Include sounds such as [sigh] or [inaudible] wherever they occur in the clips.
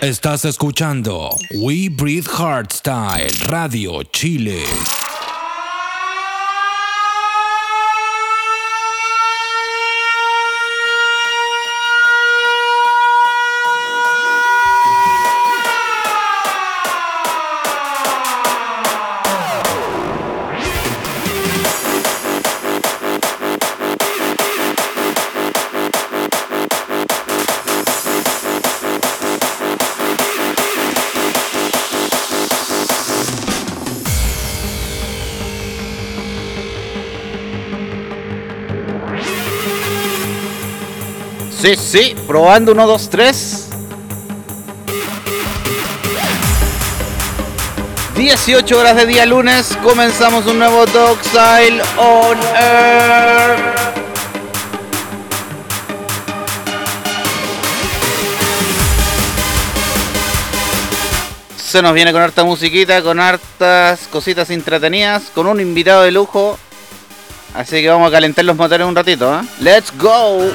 Estás escuchando We Breathe Hardstyle Radio Chile. Sí, probando 1, 2, 3. 18 horas de día lunes, comenzamos un nuevo Style on Air. Se nos viene con harta musiquita, con hartas cositas entretenidas, con un invitado de lujo. Así que vamos a calentar los motores un ratito, ¿eh? ¡Let's go!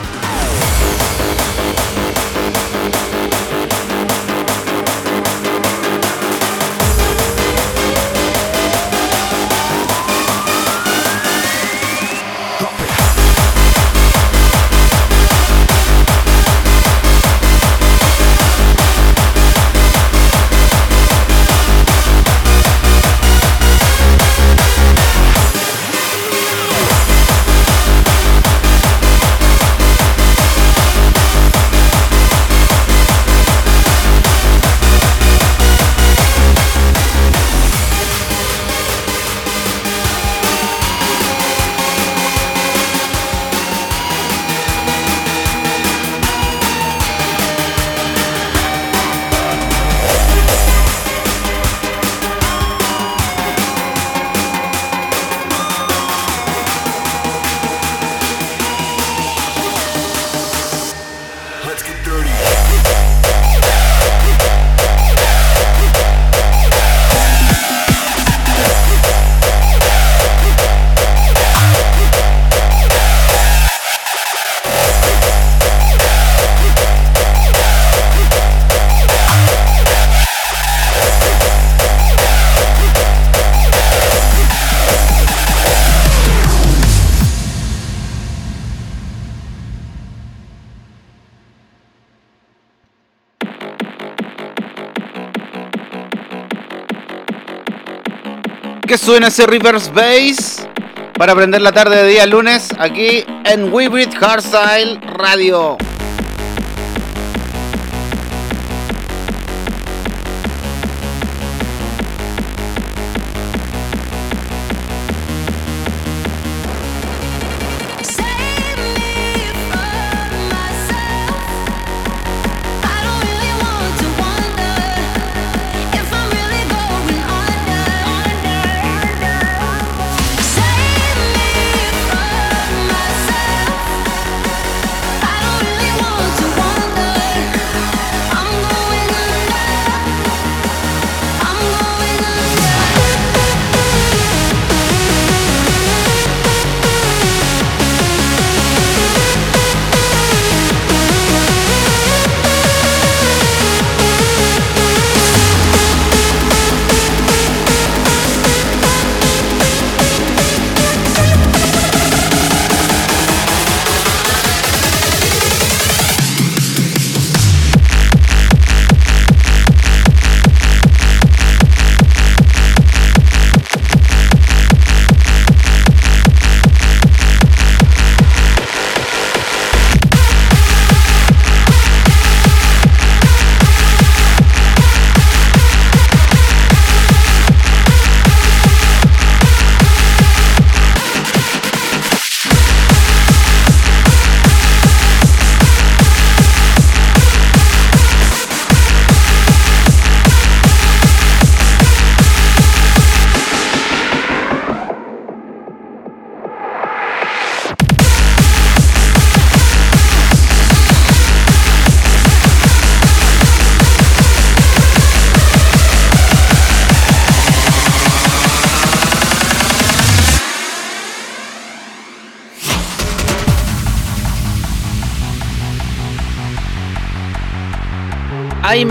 Suena ese reverse bass para aprender la tarde de día lunes aquí en We Breathe Hardstyle Radio.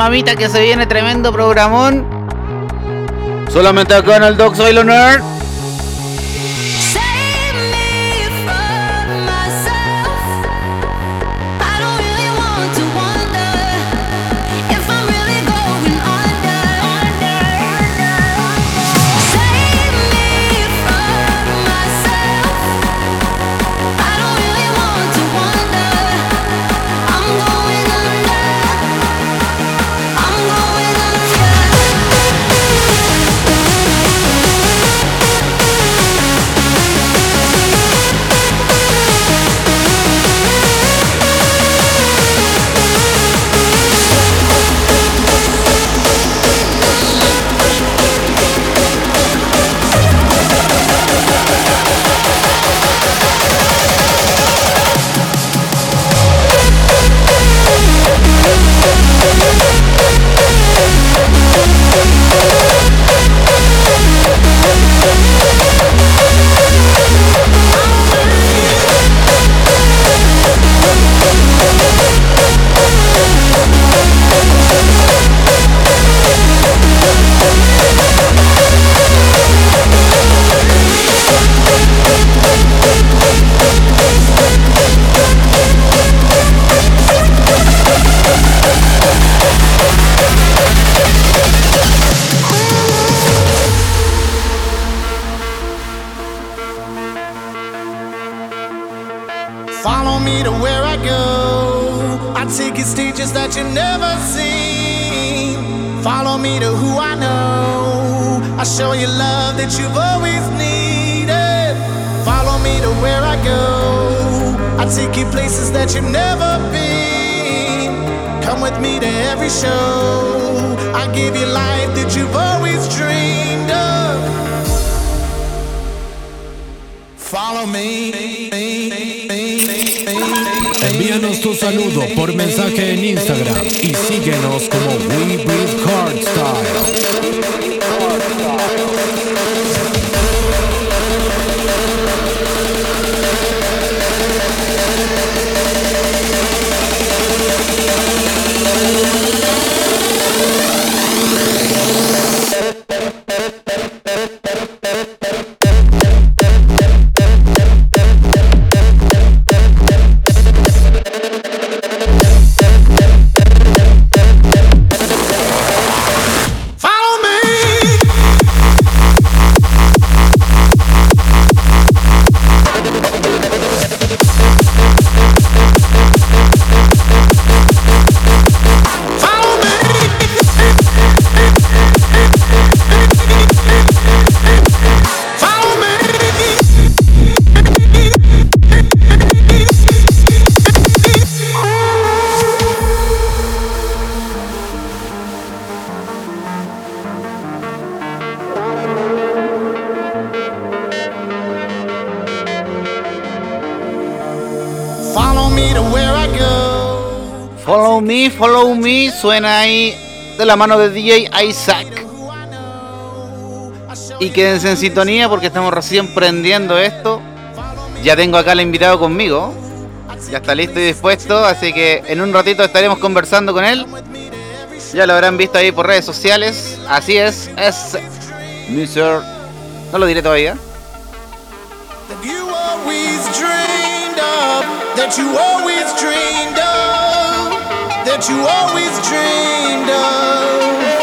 Mamita, que se viene tremendo programón. Solamente acá en el Dogs Nerd. Suena ahí de la mano de DJ Isaac. Y quédense en sintonía porque estamos recién prendiendo esto. Ya tengo acá al invitado conmigo. Ya está listo y dispuesto, así que en un ratito estaremos conversando con él. Ya lo habrán visto ahí por redes sociales. Así es, es Mr. No lo diré todavía. that. that you always dreamed of.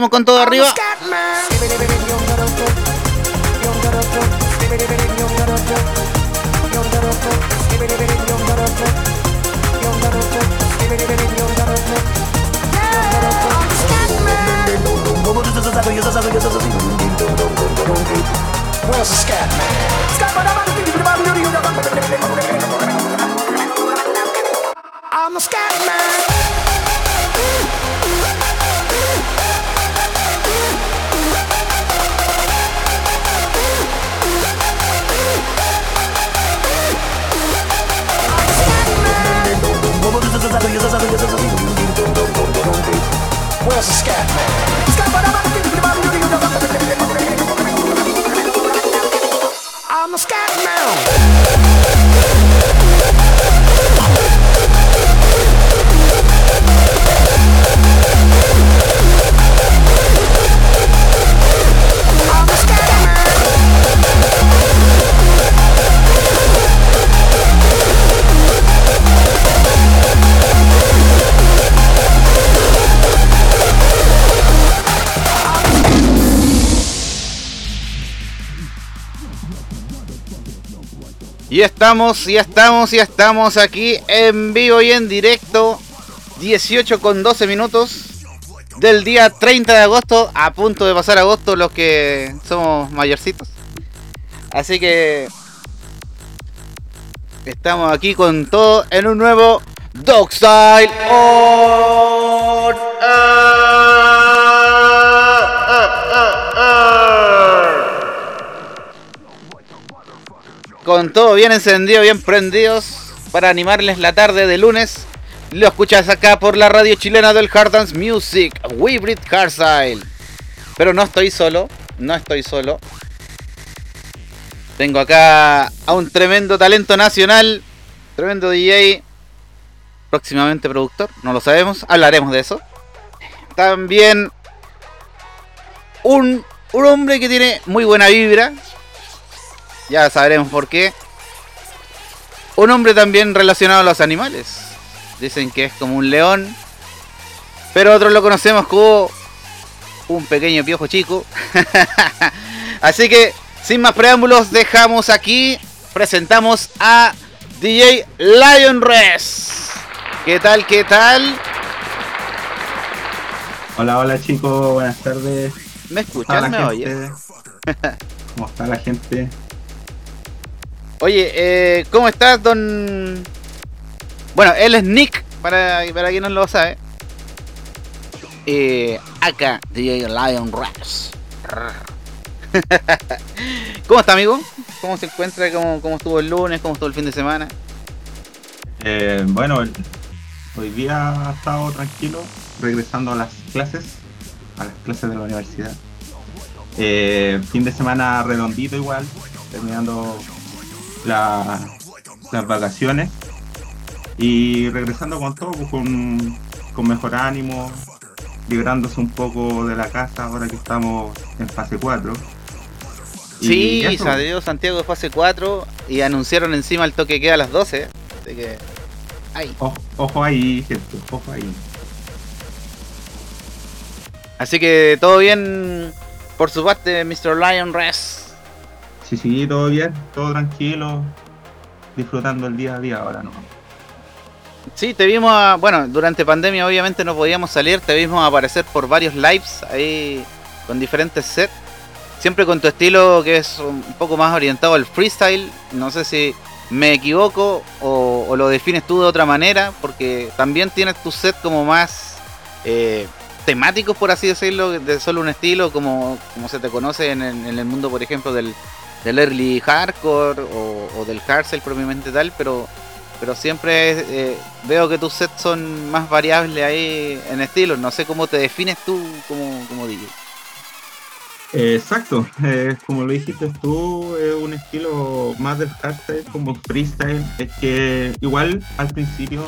Seguimos con todo arriba. Y estamos, y estamos, y estamos aquí en vivo y en directo. 18 con 12 minutos del día 30 de agosto, a punto de pasar agosto los que somos mayorcitos. Así que estamos aquí con todo en un nuevo Dog Style on. Con todo bien encendido, bien prendidos para animarles la tarde de lunes. Lo escuchas acá por la radio chilena del Hard Dance Music, We. Pero no estoy solo, no estoy solo. Tengo acá a un tremendo talento nacional, tremendo DJ, próximamente productor, no lo sabemos, hablaremos de eso. También un, un hombre que tiene muy buena vibra, ya sabremos por qué. Un hombre también relacionado a los animales. Dicen que es como un león. Pero otros lo conocemos como un pequeño piojo chico. [laughs] Así que, sin más preámbulos, dejamos aquí. Presentamos a DJ Lion Res. ¿Qué tal? ¿Qué tal? Hola, hola chicos, buenas tardes. ¿Me la ¿Me oyes? ¿Cómo está la gente? Oye, eh, ¿cómo estás, don...? Bueno, él es Nick, para, para quien no lo sabe. Eh, acá, DJ Lion Raps. [laughs] ¿Cómo está, amigo? ¿Cómo se encuentra? ¿Cómo, ¿Cómo estuvo el lunes? ¿Cómo estuvo el fin de semana? Eh, bueno, hoy día ha estado tranquilo, regresando a las clases, a las clases de la universidad. Eh, fin de semana redondito igual, terminando la- las vacaciones y regresando con todo, pues, con, con mejor ánimo, librándose un poco de la casa ahora que estamos en fase 4. Y Sí, salió Santiago de fase 4 y anunciaron encima el toque que queda a las 12. Así que... Ay. Ojo, ojo ahí, gente, ojo ahí. Así que todo bien por su parte, Mr. Lion Res. Sí, sí, todo bien, todo tranquilo, disfrutando el día a día ahora, ¿no? Sí, te vimos, a- bueno, durante pandemia obviamente no podíamos salir, te vimos aparecer por varios lives ahí con diferentes sets. Siempre con tu estilo que es un poco más orientado al freestyle. No sé si me equivoco o, lo defines tú de otra manera? Porque también tienes tu set como más eh, temáticos, por así decirlo, de solo un estilo, como, como se te conoce en el mundo, por ejemplo, del, del early hardcore o, del hardstyle propiamente tal, pero pero siempre eh, veo que tus sets son más variables ahí en estilos. No sé cómo te defines tú como, como DJ. Eh, Exacto, eh, como lo dijiste tú, es un estilo más del hardstyle como freestyle. Es que igual al principio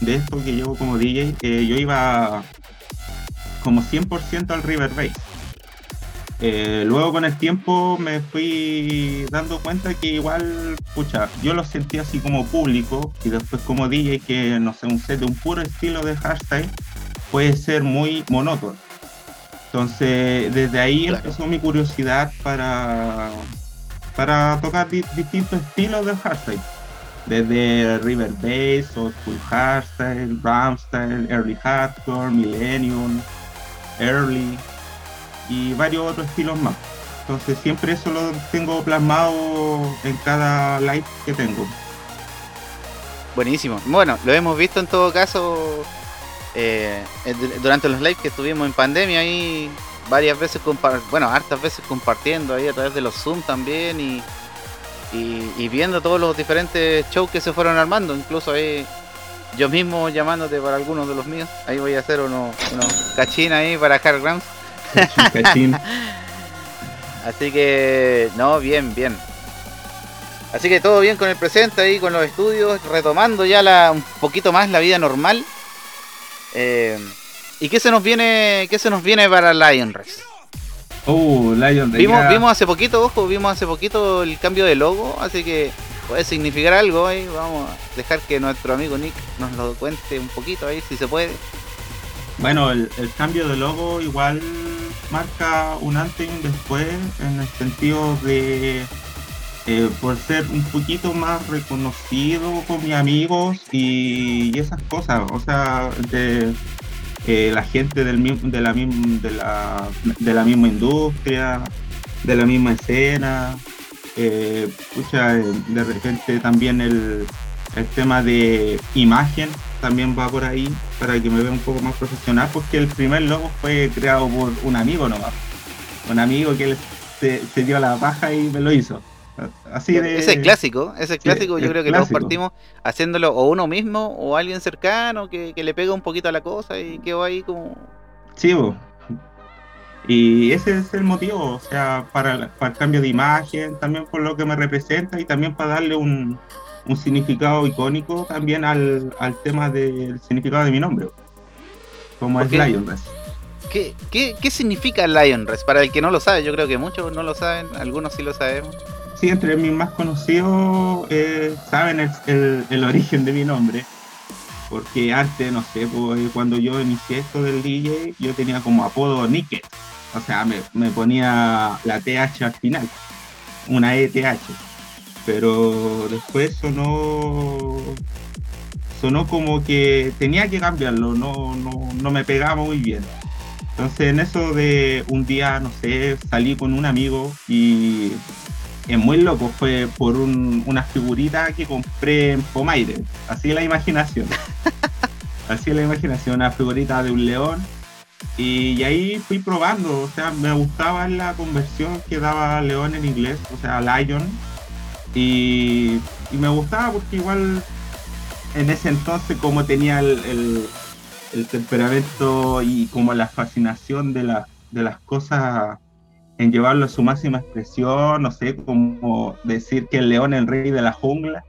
de esto que llevo como DJ, yo iba como 100% al river bass. Eh, luego con el tiempo me fui dando cuenta que igual, pucha, yo lo sentía así como público y después como DJ que no sé, un set de un puro estilo de hardstyle puede ser muy monótono. Entonces, desde ahí Claro. empezó mi curiosidad para, para tocar di- distintos estilos del hardstyle. Desde River Bass, Old School Hardstyle, Ramstyle, Early Hardcore, Millennium, Early y varios otros estilos más. Entonces, siempre eso lo tengo plasmado en cada live que tengo. Buenísimo. Bueno, lo hemos visto en todo caso eh, durante los lives que estuvimos en pandemia ahí varias veces, bueno, hartas veces compartiendo ahí a través de los Zoom también y, y, viendo todos los diferentes shows que se fueron armando. Incluso ahí yo mismo llamándote para algunos de los míos. Ahí voy a hacer unos, unos cachín ahí para Hard Grounds. Cachín, [laughs] cachín. Así que, no, bien, bien. Así que todo bien con el presente ahí, con los estudios, retomando ya la, un poquito más la vida normal. Eh, ¿Y qué se nos viene, qué se nos viene para Lion Race? Oh, Lion de Vimos, vimos hace poquito, ojo, vimos hace poquito el cambio de logo, así que puede significar algo ahí. Vamos a dejar que nuestro amigo Nick nos lo cuente un poquito ahí, si se puede. Bueno, el, cambio de logo igual marca un antes y un después en el sentido de eh, por ser un poquito más reconocido con mis amigos y, esas cosas, o sea, de eh, la gente del, de, la, misma, de, la, misma industria, de la misma escena, eh, eh, de repente también el, el tema de imagen también va por ahí para que me vea un poco más profesional porque el primer logo fue creado por un amigo nomás un amigo que él se, se dio la paja y me lo hizo así de Ese es clásico, ese es Sí, clásico. Yo es creo que todos clásico. partimos haciéndolo o uno mismo o alguien cercano que, que le pega un poquito a la cosa y quedó ahí como. Sí, bo. y ese es el motivo o sea para, para el cambio de imagen también por lo que me representa y también para darle un, un significado icónico también al, al tema del significado de mi nombre como es Ok. Lion Race. ¿Qué, qué, qué significa Lion Race? Para el que no lo sabe, yo creo que muchos no lo saben, algunos sí lo sabemos. Sí, entre mis más conocidos eh, saben el, el- el origen de mi nombre. Porque antes, no sé, pues, cuando yo inicié esto del DJ, yo tenía como apodo Nicket. O sea, me, me ponía la TH al final, una ETH. Pero después sonó, sonó como que tenía que cambiarlo, no, no, no me pegaba muy bien. Entonces en eso de un día, no sé, salí con un amigo y es muy loco, fue por un- una figurita que compré en Pomaire, así la imaginación. [laughs] así la imaginación, una figurita de un león. Y, y ahí fui probando, o sea, me gustaba la conversión que daba león en inglés, o sea, lion. Y, me gustaba porque igual en ese entonces como tenía el temperamento y como la fascinación de, la- de las cosas en llevarlo a su máxima expresión, no sé, como decir que el león es el rey de la jungla.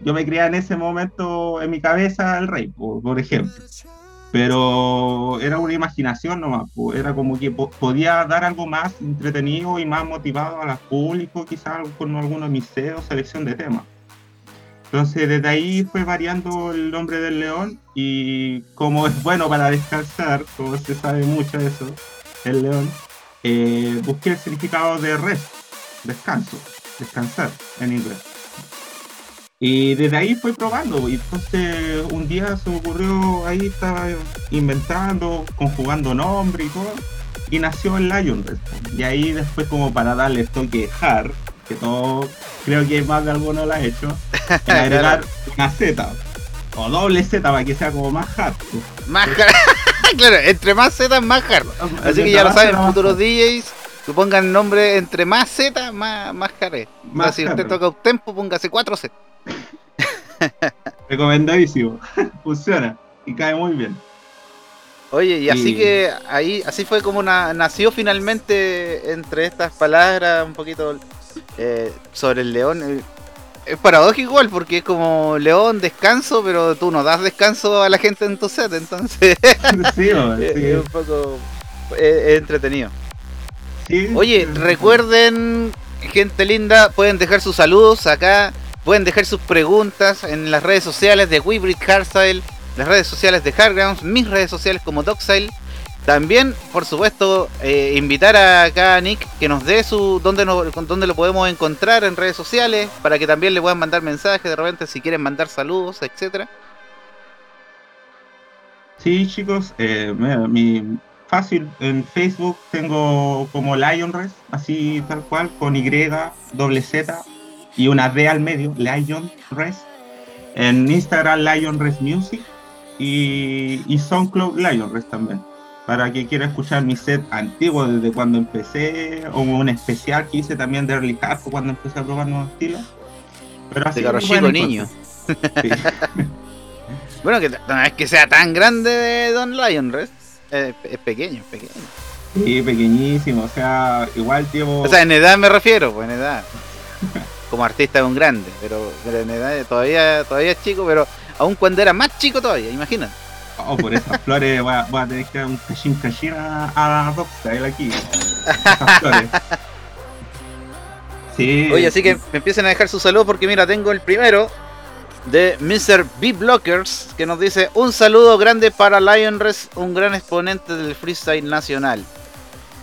Yo me creía en ese momento en mi cabeza el rey, por, por ejemplo. Pero era una imaginación nomás, po, era como que po- podía dar algo más entretenido y más motivado al público, quizás con algunos miseos, selección de temas. Entonces desde ahí fue variando el nombre del león y como es bueno para descansar, como se sabe mucho eso, el león, eh, busqué el significado de rest, descanso, descansar en inglés. Y desde ahí fui probando, y entonces un día se ocurrió, ahí estaba inventando, conjugando nombres y todo, y nació el Lion Rest. Y ahí después como para darle toque hard, que todo, creo que más de alguno lo ha hecho, [laughs] en agregar una Z. O doble Z para que sea como más hard. Más hard. [laughs] claro, entre más Z, más hard. Así que ya lo saben, futuros DJs, que pongan nombre entre más Z, más, más hard. Más si usted toca un tempo, póngase 4 Z. [laughs] Recomendadísimo. [laughs] Funciona. Y cae muy bien. Oye, y así Y- que ahí, así fue como na- nació finalmente entre estas palabras un poquito eh, sobre el león. Eh, Es paradójico igual, porque es como león, descanso, pero tú no das descanso a la gente en tu set, entonces [laughs] Sí, o- es sí, un poco eh, es entretenido. sí. Oye, recuerden, gente linda, pueden dejar sus saludos acá, pueden dejar sus preguntas en las redes sociales de Weebrid Hardstyle, las redes sociales de Hardgrounds, mis redes sociales como Doxile. También, por supuesto, eh, invitar a acá a Nick que nos dé su dónde, nos- dónde lo podemos encontrar en redes sociales para que también le puedan mandar mensajes de repente si quieren mandar saludos, etcétera. Sí, chicos, eh, mi fácil en Facebook tengo como Lionres, así tal cual, con Y, Z y una D al medio, Lionres. En Instagram Lionres Music y, y SoundCloud Lionres también. Para que quiera escuchar mi set antiguo desde cuando empecé, o un especial que hice también de Early Hardcore cuando empecé a probar nuevos estilos. Pero así De chico niño. Sí. [laughs] Bueno, que no es que sea tan grande de Don Lion, Res. Es pequeño, es pequeño. Sí, pequeñísimo, o sea, igual llevo... O sea, en edad me refiero, pues en edad. [laughs] Como artista es un grande, pero, todavía, todavía es chico, pero aún cuando era más chico todavía, imagínate. Oh, por esas [laughs] flores voy a, voy a tener que dar un cachín cachín a, a Rockstar aquí. Esas flores. Sí. Oye, así que me empiecen a dejar sus saludos porque mira, tengo el primero de Mr. B Blockers que nos dice un saludo grande para Lionres, un gran exponente del freestyle nacional.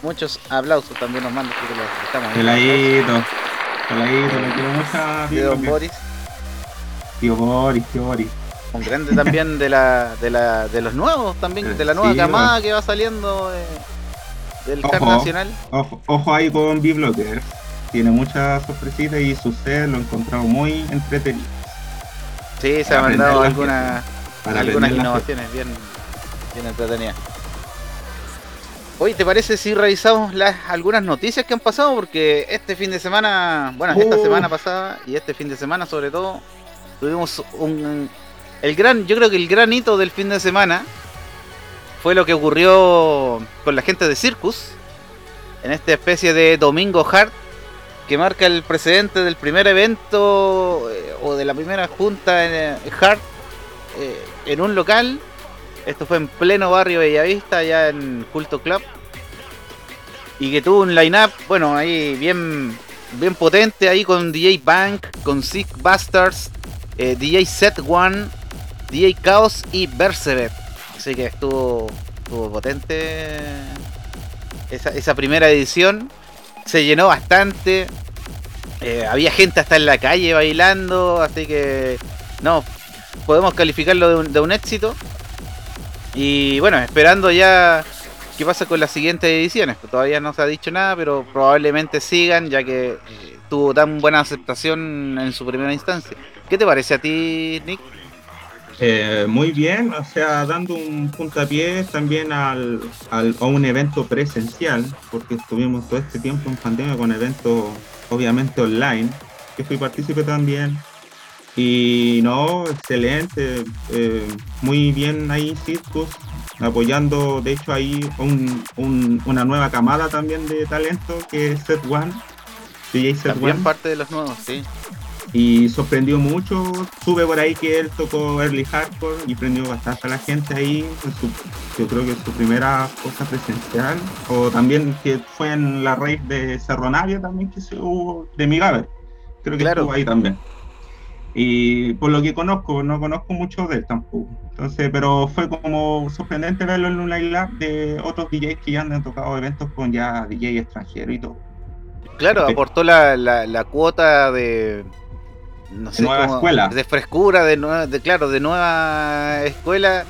Muchos aplausos también nos mandan porque lo estamos Peladito. Peladito, le quiero Don vida. Boris, Tío Boris, tío Boris. un grande también de la, de la de los nuevos también, de la nueva Sí, camada que va saliendo eh, del CAR Ojo. nacional. Ojo, ojo ahí con B-Blocker. Tiene muchas sorpresitas y su set lo he encontrado muy entretenido. Sí, se ha mandado algunas algunas innovaciones bien, bien entretenidas. Oye, ¿te parece si revisamos las algunas noticias que han pasado? Porque este fin de semana, bueno, esta Uh. semana pasada y este fin de semana sobre todo, tuvimos un... El gran, yo creo que el gran hito del fin de semana fue lo que ocurrió con la gente de Circus, en esta especie de Domingo Hard, que marca el precedente del primer evento eh, o de la primera junta en eh, Hard eh, en un local. Esto fue en pleno barrio Bellavista, allá en Culto Club. Y que tuvo un line-up, bueno, ahí bien, bien potente, ahí con DJ Bank, con Sick Bastards, eh, DJ Set One, DJ Chaos y Berserker. Así que estuvo, estuvo potente esa, primera edición. Se llenó bastante. Eh, había gente hasta en la calle bailando, así que no, podemos calificarlo de un éxito. Y bueno, esperando ya qué pasa con las siguientes ediciones. Todavía no se ha dicho nada, pero probablemente sigan, ya que eh, tuvo tan buena aceptación en su primera instancia. ¿Qué te parece a ti, Nick? Eh, muy bien, o sea, dando un puntapié también al, al- a un evento presencial, porque estuvimos todo este tiempo en pandemia con eventos obviamente online, que fui partícipe también. Y no, excelente, eh, muy bien ahí Circus, apoyando de hecho ahí un- un- una nueva camada también de talento que es Set One, DJ Set También One parte de los nuevos, sí. y sorprendió mucho. Sube por ahí que él tocó early hardcore y prendió bastante a la gente ahí. en su- yo creo que su primera cosa presencial. O también que fue en la raíz de Cerro Navia también que se hubo de Migaber. Creo que Claro. estuvo ahí también. Y por lo que conozco, no conozco mucho de él tampoco. Entonces, pero fue como sorprendente verlo en un line-up de otros DJs que ya han tocado eventos con ya DJ extranjero y todo. Claro, aportó la, la, la cuota de. No sé nueva escuela. De frescura, de, nueva, de claro, de nueva escuela.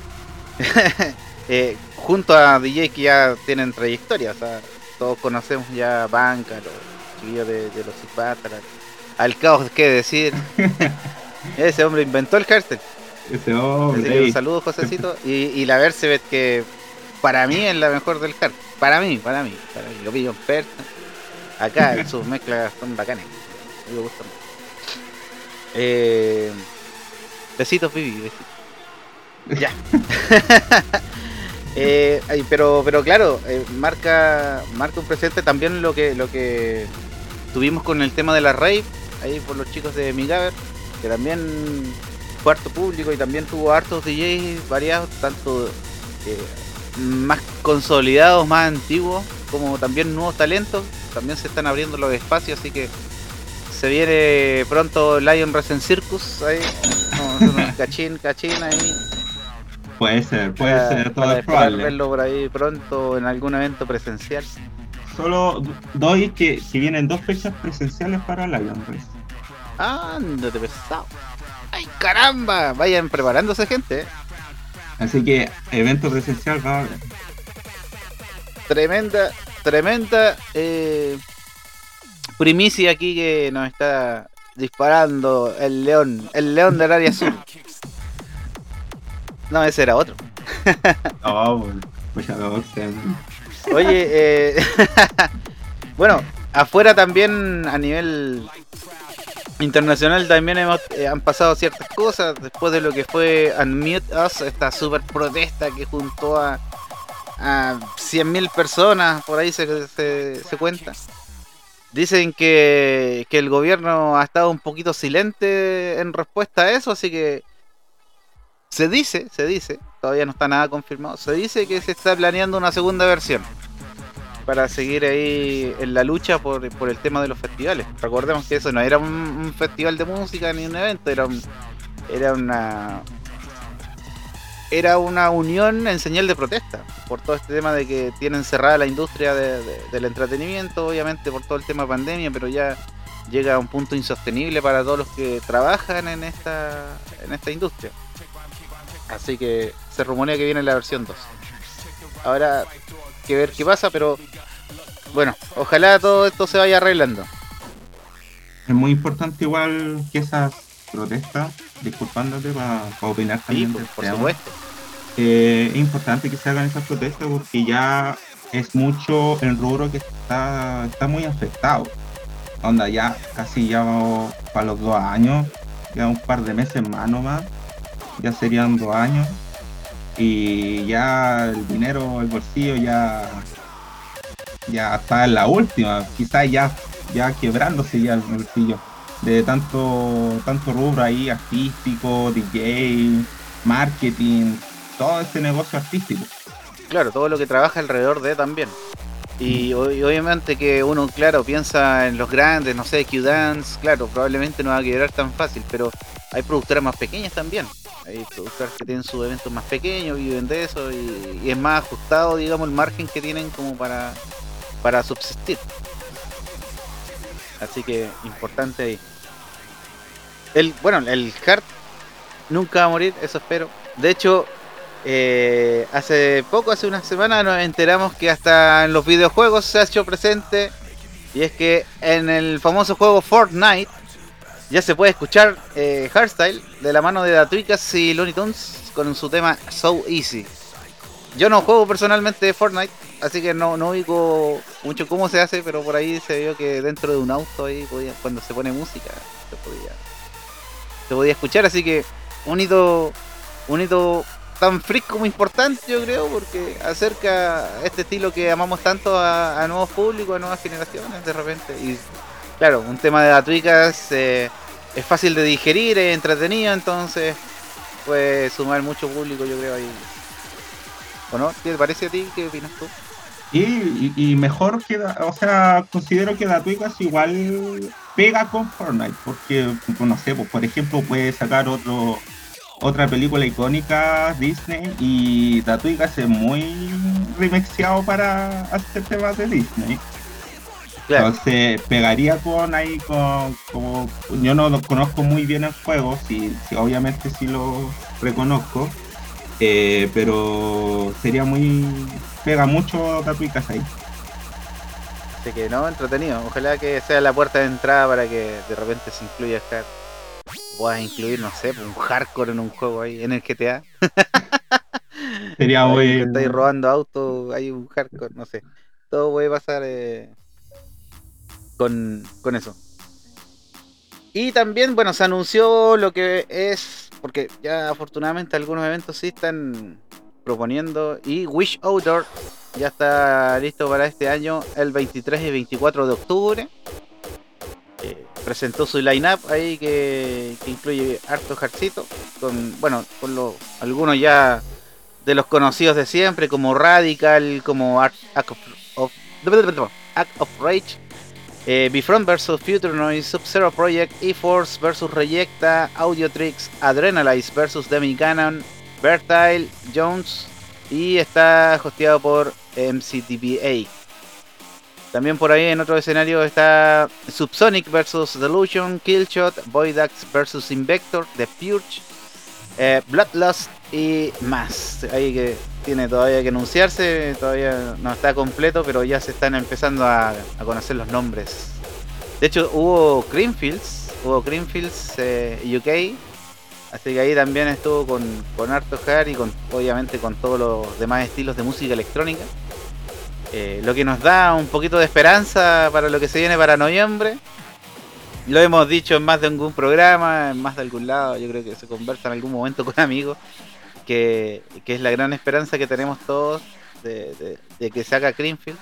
[laughs] eh, junto a DJ que ya tienen trayectoria. O sea, todos conocemos ya Banca, los chiquillos de, de los Zipátara. Al caos, qué decir. [laughs] Ese hombre inventó el hardstyle. Ese Así hombre. que un saludo, Josecito. Y, y la Versebet que para mí es la mejor del hard. Para mí, para mí, para mí. Lo pillo en Perth. Acá sus mezclas son bacanes. Me gustan. Eh, besitos, Vivi, besitos. Ya. [laughs] Eh, pero, pero claro, eh, marca, marca un presente también lo que, lo que tuvimos con el tema de la rave, ahí por los chicos de Migaver, que también fue harto público y también tuvo hartos DJs variados, tanto eh, más consolidados, más antiguos, como también nuevos talentos. También se están abriendo los espacios, así que se viene pronto Lion Racing Circus ahí. [laughs] Cachín, cachín ahí. Puede ser, puede para- ser, todo para es probable. verlo por ahí pronto en algún evento presencial. Solo doy que, que vienen dos fechas presenciales para Lion Race. Ándate pesado. ¡Ay, caramba! Vayan preparándose, gente. ¿eh? Así que evento presencial va a haber. Tremenda, tremenda eh, primicia aquí que nos está disparando el león, el león del área sur. No, ese era otro. [laughs] No, pues ya lo sé. Oye, eh, [laughs] bueno, afuera también a nivel internacional también hemos, eh, han pasado ciertas cosas después de lo que fue Unmute Us, esta super protesta que juntó a, a 100.000 personas, por ahí se, se, se cuenta. Dicen que, que el gobierno ha estado un poquito silente en respuesta a eso, así que se dice, se dice, todavía no está nada confirmado, se dice que se está planeando una segunda versión para seguir ahí en la lucha por, por el tema de los festivales. Recordemos que eso no era un, festival de música ni un evento, era un, era una era una unión en señal de protesta por todo este tema de que tienen cerrada la industria de- de- del entretenimiento, obviamente por todo el tema pandemia, pero ya llega a un punto insostenible para todos los que trabajan en esta en esta industria. Así que se rumorea que viene la versión 2. Ahora que ver qué pasa, pero bueno, ojalá todo esto se vaya arreglando. Es muy importante igual que esas protestas, disculpándote para opinar Sí, también por, supuesto. Eh, es importante que se hagan esas protestas porque ya es mucho el rubro que está, está muy afectado. Onda, ya casi ya vamos para los dos años, ya un par de meses más nomás, ya serían dos años. Y ya el dinero, el bolsillo ya, ya está en la última, quizás ya, ya quebrándose ya el bolsillo de tanto, tanto rubro ahí, artístico, DJ, marketing, todo este negocio artístico. Claro, todo lo que trabaja alrededor de también. Y, o- y obviamente que uno, claro, piensa en los grandes, no sé, Q-Dance, claro, probablemente no va a quebrar tan fácil, pero hay productoras más pequeñas también. Hay productoras que tienen sus eventos más pequeños, viven de eso y, y es más ajustado, digamos, el margen que tienen como para, para subsistir. Así que importante ahí. El, bueno, el hard nunca va a morir, eso espero. De hecho, eh, hace poco, hace una semana, nos enteramos que hasta en los videojuegos se ha hecho presente. Y es que en el famoso juego Fortnite ya se puede escuchar eh, Hardstyle de la mano de Datuicas y Looney Tunes con su tema So Easy. Yo no juego personalmente Fortnite, así que no, no ubico mucho cómo se hace, pero por ahí se vio que dentro de un auto ahí podía- cuando se pone música se podía, se podía escuchar, así que un hito, un hito tan freak como importante yo creo, porque acerca este estilo que amamos tanto a, a nuevos públicos, a nuevas generaciones de repente. Y claro, un tema de Datuicas eh, es fácil de digerir, es entretenido, entonces puede sumar mucho público yo creo ahí. ¿O no? ¿Qué te parece a ti? ¿Qué opinas tú? Y, y- mejor que, o sea, considero que Datuicas igual pega con Fortnite, porque, pues, no sé, pues, por ejemplo, puede sacar otro otra película icónica Disney y Datuicas es muy remixeado para hacer temas de Disney. Claro, Entonces pegaría con ahí con como yo no lo conozco muy bien el juego, sí, sí, obviamente sí lo reconozco, eh, pero sería muy pega mucho Tatuicas ahí. así que no, entretenido. Ojalá que sea la puerta de entrada para que de repente se incluya Hard. puedas incluir, no sé, un hardcore en un juego ahí, en el GTA. Sería [laughs] muy. estáis robando autos, hay un hardcore, no sé. Todo puede pasar eh, con, con eso. Y también, bueno, se anunció lo que es, porque ya afortunadamente algunos eventos sí están proponiendo, y Wish Outdoor ya está listo para este año, el 23 y 24 de octubre. Eh, presentó su line-up ahí que, que incluye harto jarcito, con, bueno, con los, algunos ya de los conocidos de siempre, como Radical, como Act, of- Act of Rage, eh, vs Future Noise, Sub-Zero Project, E-Force vs Rejecta, Audiotrix, Adrenalize vs Demi Cannon, Bertile, Jones y está hosteado por MCTPA. También por ahí en otro escenario está Subsonic vs Delusion, Killshot, Voidax vs Invector, The Purge, eh, Bloodlust y más. Que tiene todavía que anunciarse, todavía no está completo, pero ya se están empezando a, conocer los nombres. De hecho, hubo Creamfields, hubo Creamfields eh, UK, así que ahí también estuvo con, con Harto Hard y con, obviamente con todos los demás estilos de música electrónica. Eh, lo que nos da un poquito de esperanza para lo que se viene para noviembre. Lo hemos dicho en más de algún programa, en más de algún lado, yo creo que se conversa en algún momento con amigos, que, que es la gran esperanza que tenemos todos de, de- de que se haga Greenfield.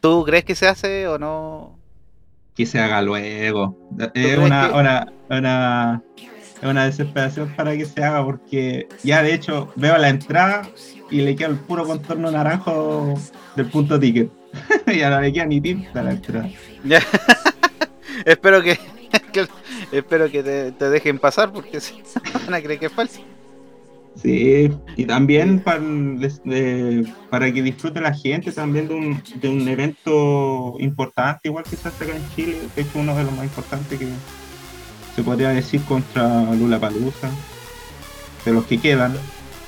¿Tú crees que se hace o no? que se haga luego. Es una, que- una, una, una desesperación para que se haga porque ya de hecho veo la entrada y le queda el puro contorno naranjo del punto ticket. [laughs] ya no le queda ni tinta la entrada. Ya. [laughs] espero que, [laughs] que- espero que te, te dejen pasar porque si no van a creer que es falso. Sí, y también para, de- para que disfrute la gente también de un, de un evento importante, igual que se hace acá en Chile, de hecho uno de los más importantes que se podría decir contra Lula Palusa, de los que quedan.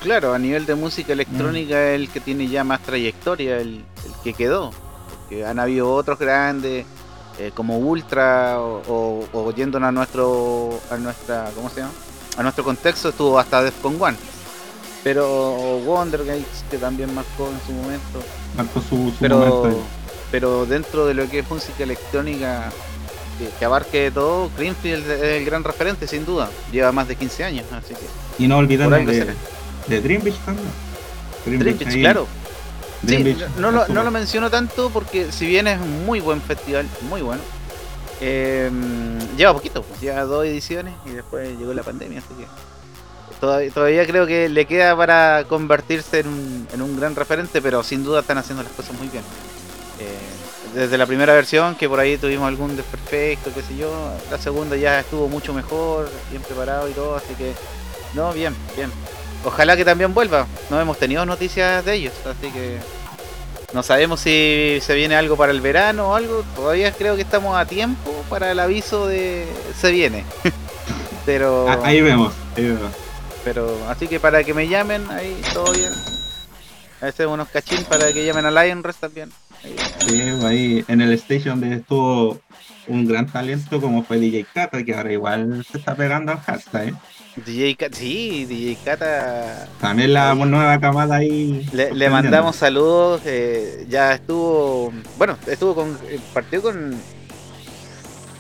Claro, a nivel de música electrónica el que tiene ya más trayectoria, el, el que quedó. Porque han habido otros grandes, eh, como Ultra, o, o, o yéndonos a nuestro, a nuestra, ¿cómo se llama? A nuestro contexto estuvo hasta Defcon One. Pero Wonder Gates, que también marcó en su momento. Marcó su, su momento. Pero, ahí. pero dentro de lo que es música electrónica, que, que abarque de todo, Greenfield es el gran referente, sin duda. Lleva más de 15 años, así que. Y no olvidando de, de Dream Beach también. Dream Dream Beach Beach, ahí. claro. Dream Sí, Beach, no, lo, estuvo- no lo menciono tanto porque si bien es un muy buen festival, muy bueno, eh, lleva poquito, pues, lleva dos ediciones y después llegó la pandemia, así que todavía, creo que le queda para convertirse en un, en un gran referente, pero sin duda están haciendo las cosas muy bien. Eh, desde la primera versión, que por ahí tuvimos algún desperfecto, qué sé yo, la segunda ya estuvo mucho mejor, bien preparado y todo, así que no, bien, bien. Ojalá que también vuelva. No hemos tenido noticias de ellos, así que no sabemos si se viene algo para el verano o algo. Todavía creo que estamos a tiempo para el aviso de se viene. [laughs] pero, Ah, ahí vemos, ahí vemos. Pero así que para que me llamen, ahí todo bien. Hacemos unos cachín para que llamen a Lion Rest también. Ahí. Sí, ahí en el station donde estuvo un gran talento como fue DJ Kata, que ahora igual se está pegando al hashtag. ¿eh? DJ Kata, sí, DJ Kata. También la nueva camada ahí. Le, mandamos saludos, eh, ya estuvo, bueno, estuvo con, eh, partió con,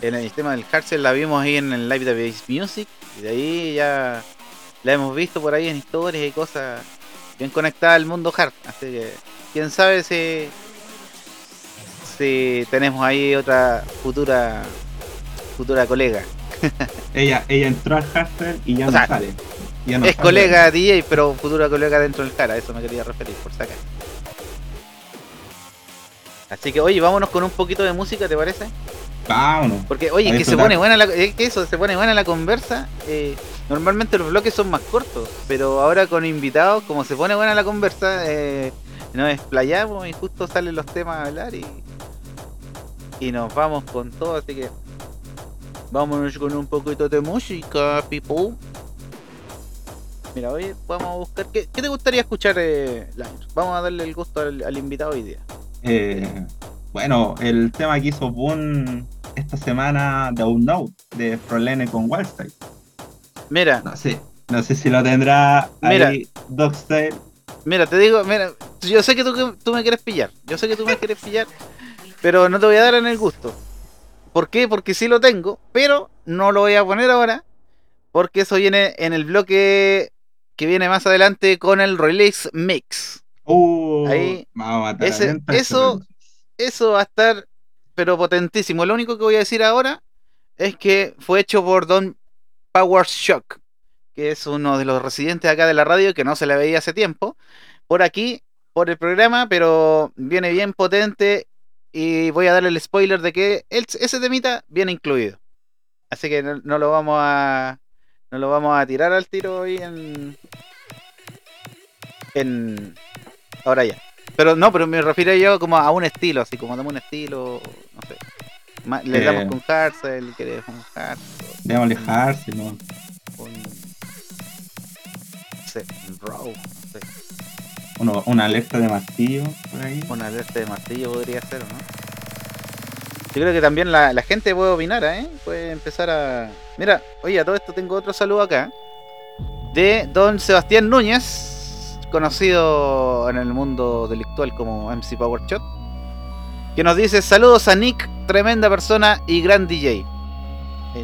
en el sistema del Hartzell, la vimos ahí en el live de Bass Music, y de ahí ya la hemos visto por ahí en historias y cosas bien conectadas al mundo hard, así que quién sabe si, si tenemos ahí otra futura, futura colega. [laughs] Ella, ella entró al hashtag y ya O no sea, sale. Ya no es sale. colega DJ, pero futura colega dentro del cara, eso me quería referir, por sacar. Así que, oye, vámonos con un poquito de música, ¿te parece? Vámonos. Porque, oye, que se pone buena la, que eso, se pone buena la conversa. eh, normalmente los bloques son más cortos, pero ahora con invitados, como se pone buena la conversa, eh, nos explayamos y justo salen los temas a hablar y, y nos vamos con todo, así que vámonos con un poquito de música, people. Mira, hoy vamos a buscar. ¿Qué, te gustaría escuchar, eh, Liner? Vamos a darle el gusto al, invitado hoy día. Eh, bueno, el tema que hizo Boon esta semana The Unknown de Prolene con Wildstyle. Mira, No sé, no sé si lo tendrá Mira. ahí Dogstyle. mira, te digo, mira, yo sé que tú, tú me quieres pillar, yo sé que tú me quieres pillar, pero no te voy a dar en el gusto. ¿Por qué? Porque sí lo tengo, pero no lo voy a poner ahora, porque eso viene en el bloque que viene más adelante con el release mix. Uh, Ahí, vamos a matar ese- eso-. Eso va a estar, pero potentísimo. Lo único que voy a decir ahora es que fue hecho por Don Power Shock, que es uno de los residentes acá de la radio que no se le veía hace tiempo. Por aquí, por el programa, pero viene bien potente. Y voy a darle el spoiler de que ese temita viene incluido. Así que no, no lo vamos a. No lo vamos a tirar al tiro hoy en. En. Ahora ya. Pero no, pero me refiero yo como a un estilo, así como dame un estilo, no sé. Le Eh. damos con cárcel, querés un cárcel, Debemos alejarse, ¿no? un. No sé, un row, no sé. Uno- una alerta de martillo por ahí. Una alerta de martillo podría ser, ¿o ¿no? Yo creo que también la, la gente puede opinar, ¿eh? Puede empezar a. Mira, oye, a todo esto tengo otro saludo acá. De don Sebastián Núñez, conocido en el mundo delictual como MC Power Shot. Que nos dice: Saludos a Nick, tremenda persona y gran DJ.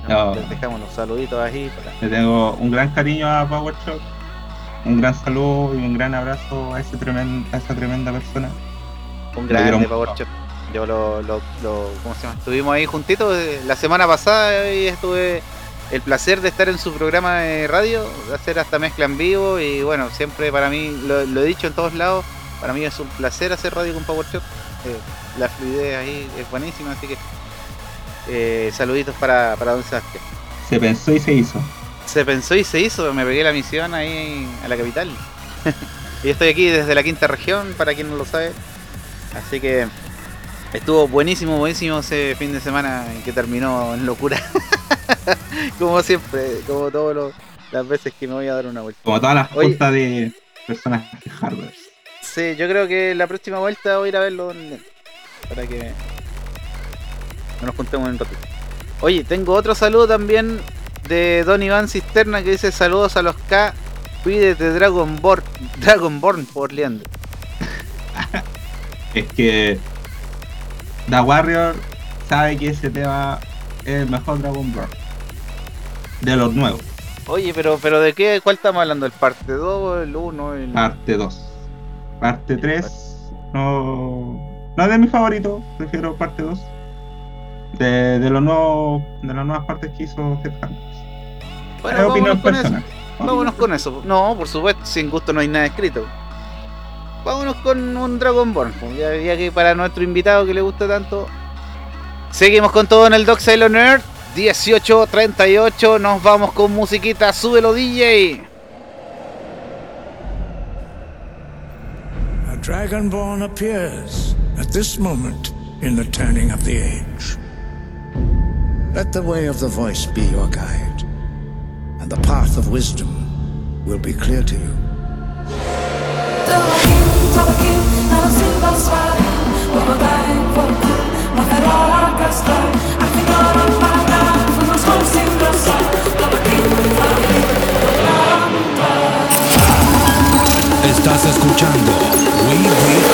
No. dejamos los saluditos ahí para. Le tengo un gran cariño a Power Shot. Un gran saludo y un gran abrazo a, ese tremen- a esa tremenda persona. Un Me grande Power Shot. Yo lo, lo, lo- ¿cómo se llama? Estuvimos ahí juntitos eh, la semana pasada y estuve el placer de estar en su programa de radio, de hacer hasta mezcla en vivo y bueno, siempre para mí, lo, lo he dicho en todos lados, para mí es un placer hacer radio con Power Shot. Eh, la fluidez ahí es buenísima, así que eh, saluditos para, para Don Sebastián. Se pensó y se hizo. Se pensó y se hizo, me pegué la misión ahí a la capital. [laughs] y estoy aquí desde la quinta región, para quien no lo sabe. Así que estuvo buenísimo, buenísimo ese fin de semana que terminó en locura. [laughs] como siempre, como todas las veces que me voy a dar una vuelta. Como todas las juntas de personas de hardware. Sí, yo creo que la próxima vuelta voy a ir a verlo en- para que nos juntemos un ratito. Oye, tengo otro saludo también de Don Iván Cisterna que dice saludos a los K, cuídate Dragonborn, Dragonborn por Leandro. [laughs] Es que The Warrior sabe que ese tema es el mejor Dragon Ball. De los nuevos, Oye, pero pero de qué, cuál estamos hablando? ¿El parte 2, el 1, el... parte 2. Parte 3 no, no es de mi favorito, prefiero parte 2. De, de los nuevos, de las nuevas partes que hizo Headhunters. Bueno, es opinión vámonos con eso. personal. Vámonos con eso. No, por supuesto, sin gusto no hay nada escrito. Vámonos con un Dragonborn. pues, Ya, ya que para nuestro invitado que le gusta tanto. Seguimos con todo en el Doc Sailor Nerd. 18.38. Nos vamos con musiquita. Súbelo, DJ. Dragonborn appears at this moment in the turning of the age. Let the way of the voice be your guide, and the path of wisdom will be clear to you. Estás escuchando We Breathe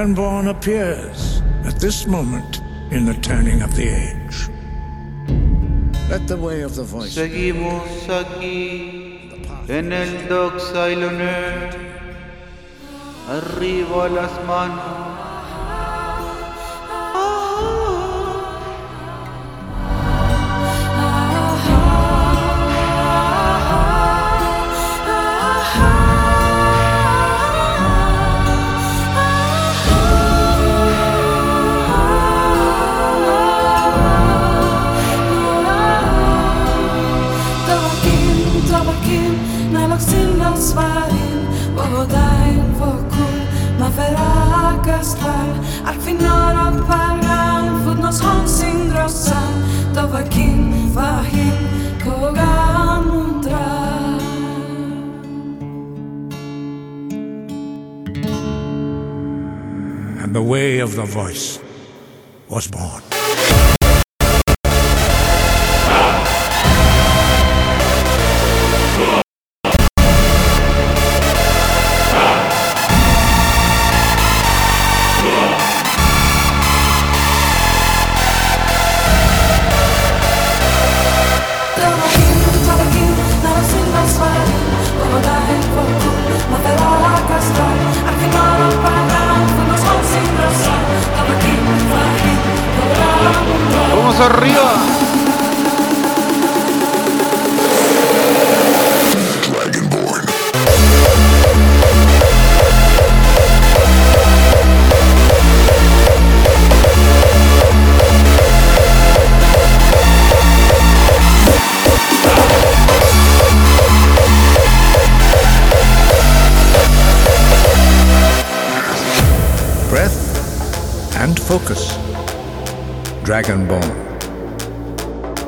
dragonborn appears at this moment in the turning of the age. Let the way of the voice Seguimos aquí en el Doc Arriba las manos. of the voice was born.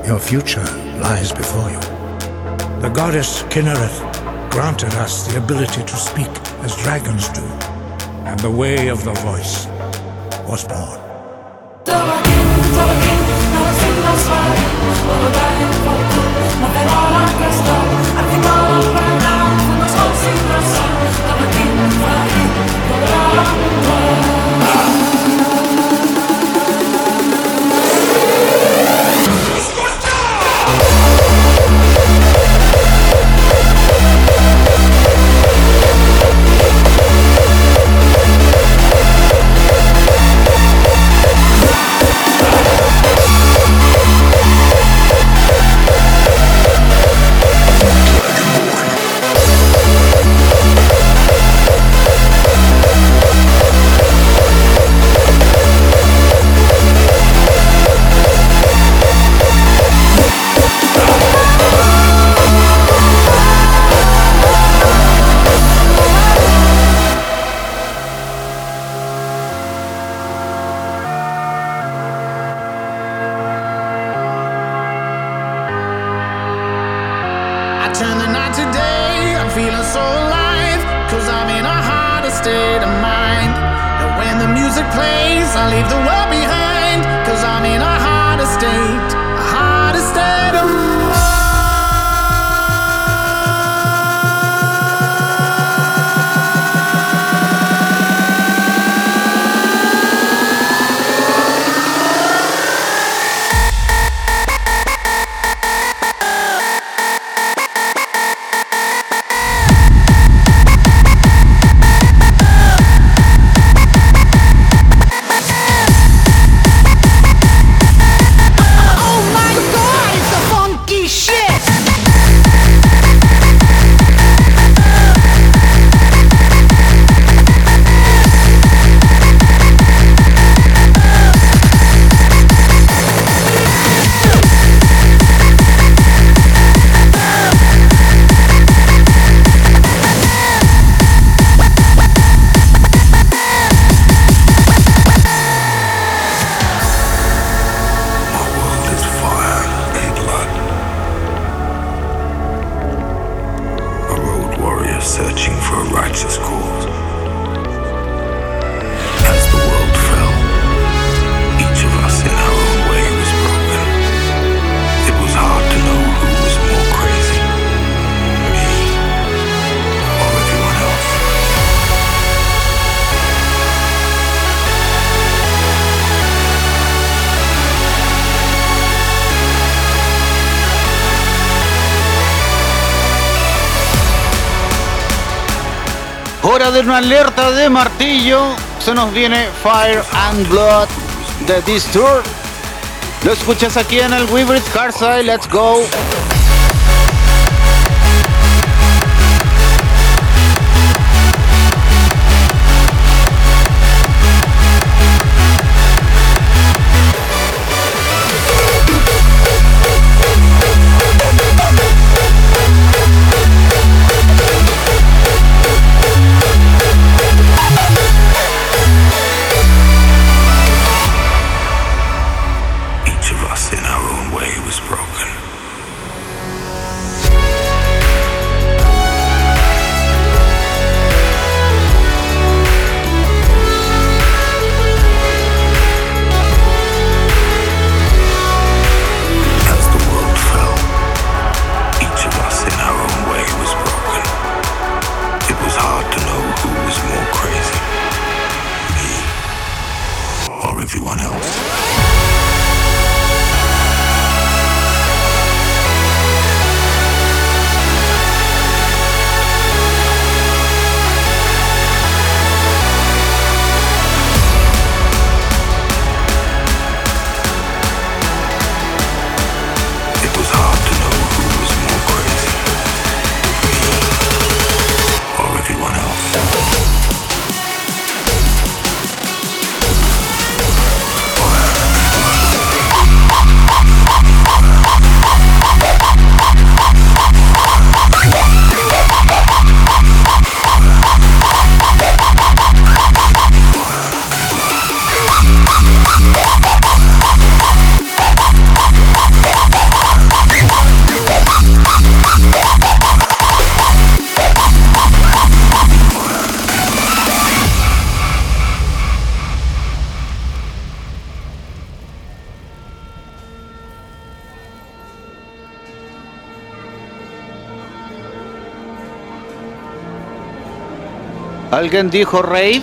Your future lies before you. The goddess Kinnereth granted us the ability to speak as dragons do, and the way of the voice was born. Hora de una alerta de martillo. Se nos viene Fire and Blood de Disturbed. Lo escuchas aquí en el Hard Hardstyle. Let's go. ¿Alguien dijo rave?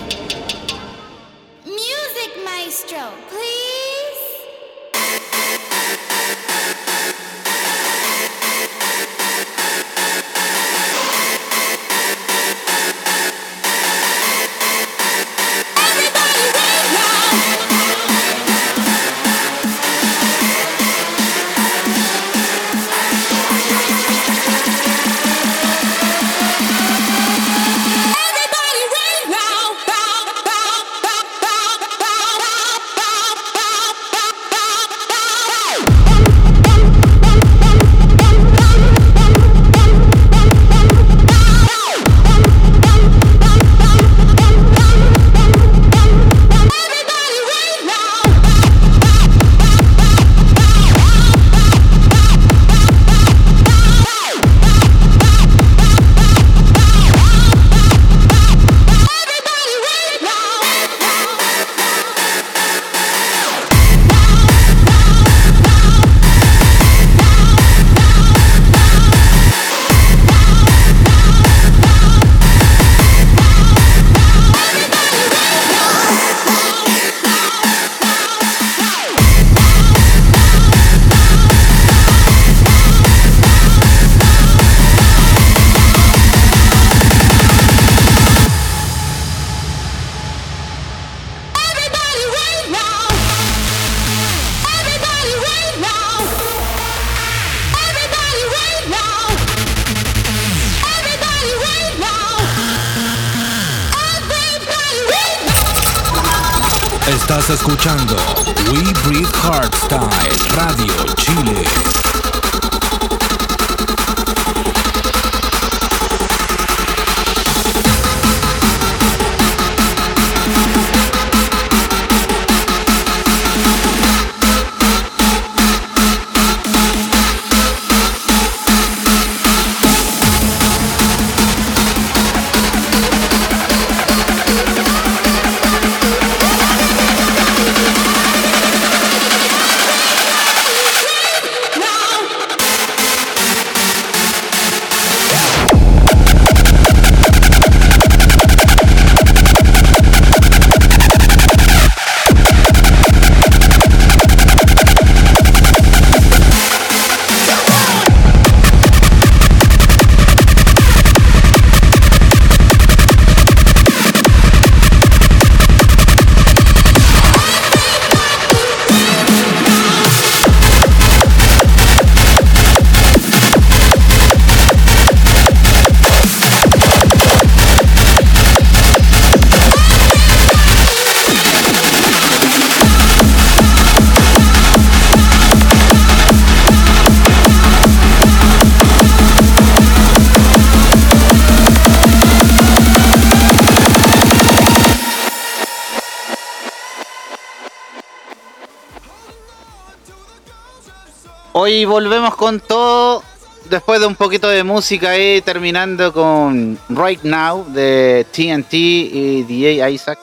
Volvemos con todo. Después de un poquito de música ahí, terminando con Right Now de TNT y DJ Isaac.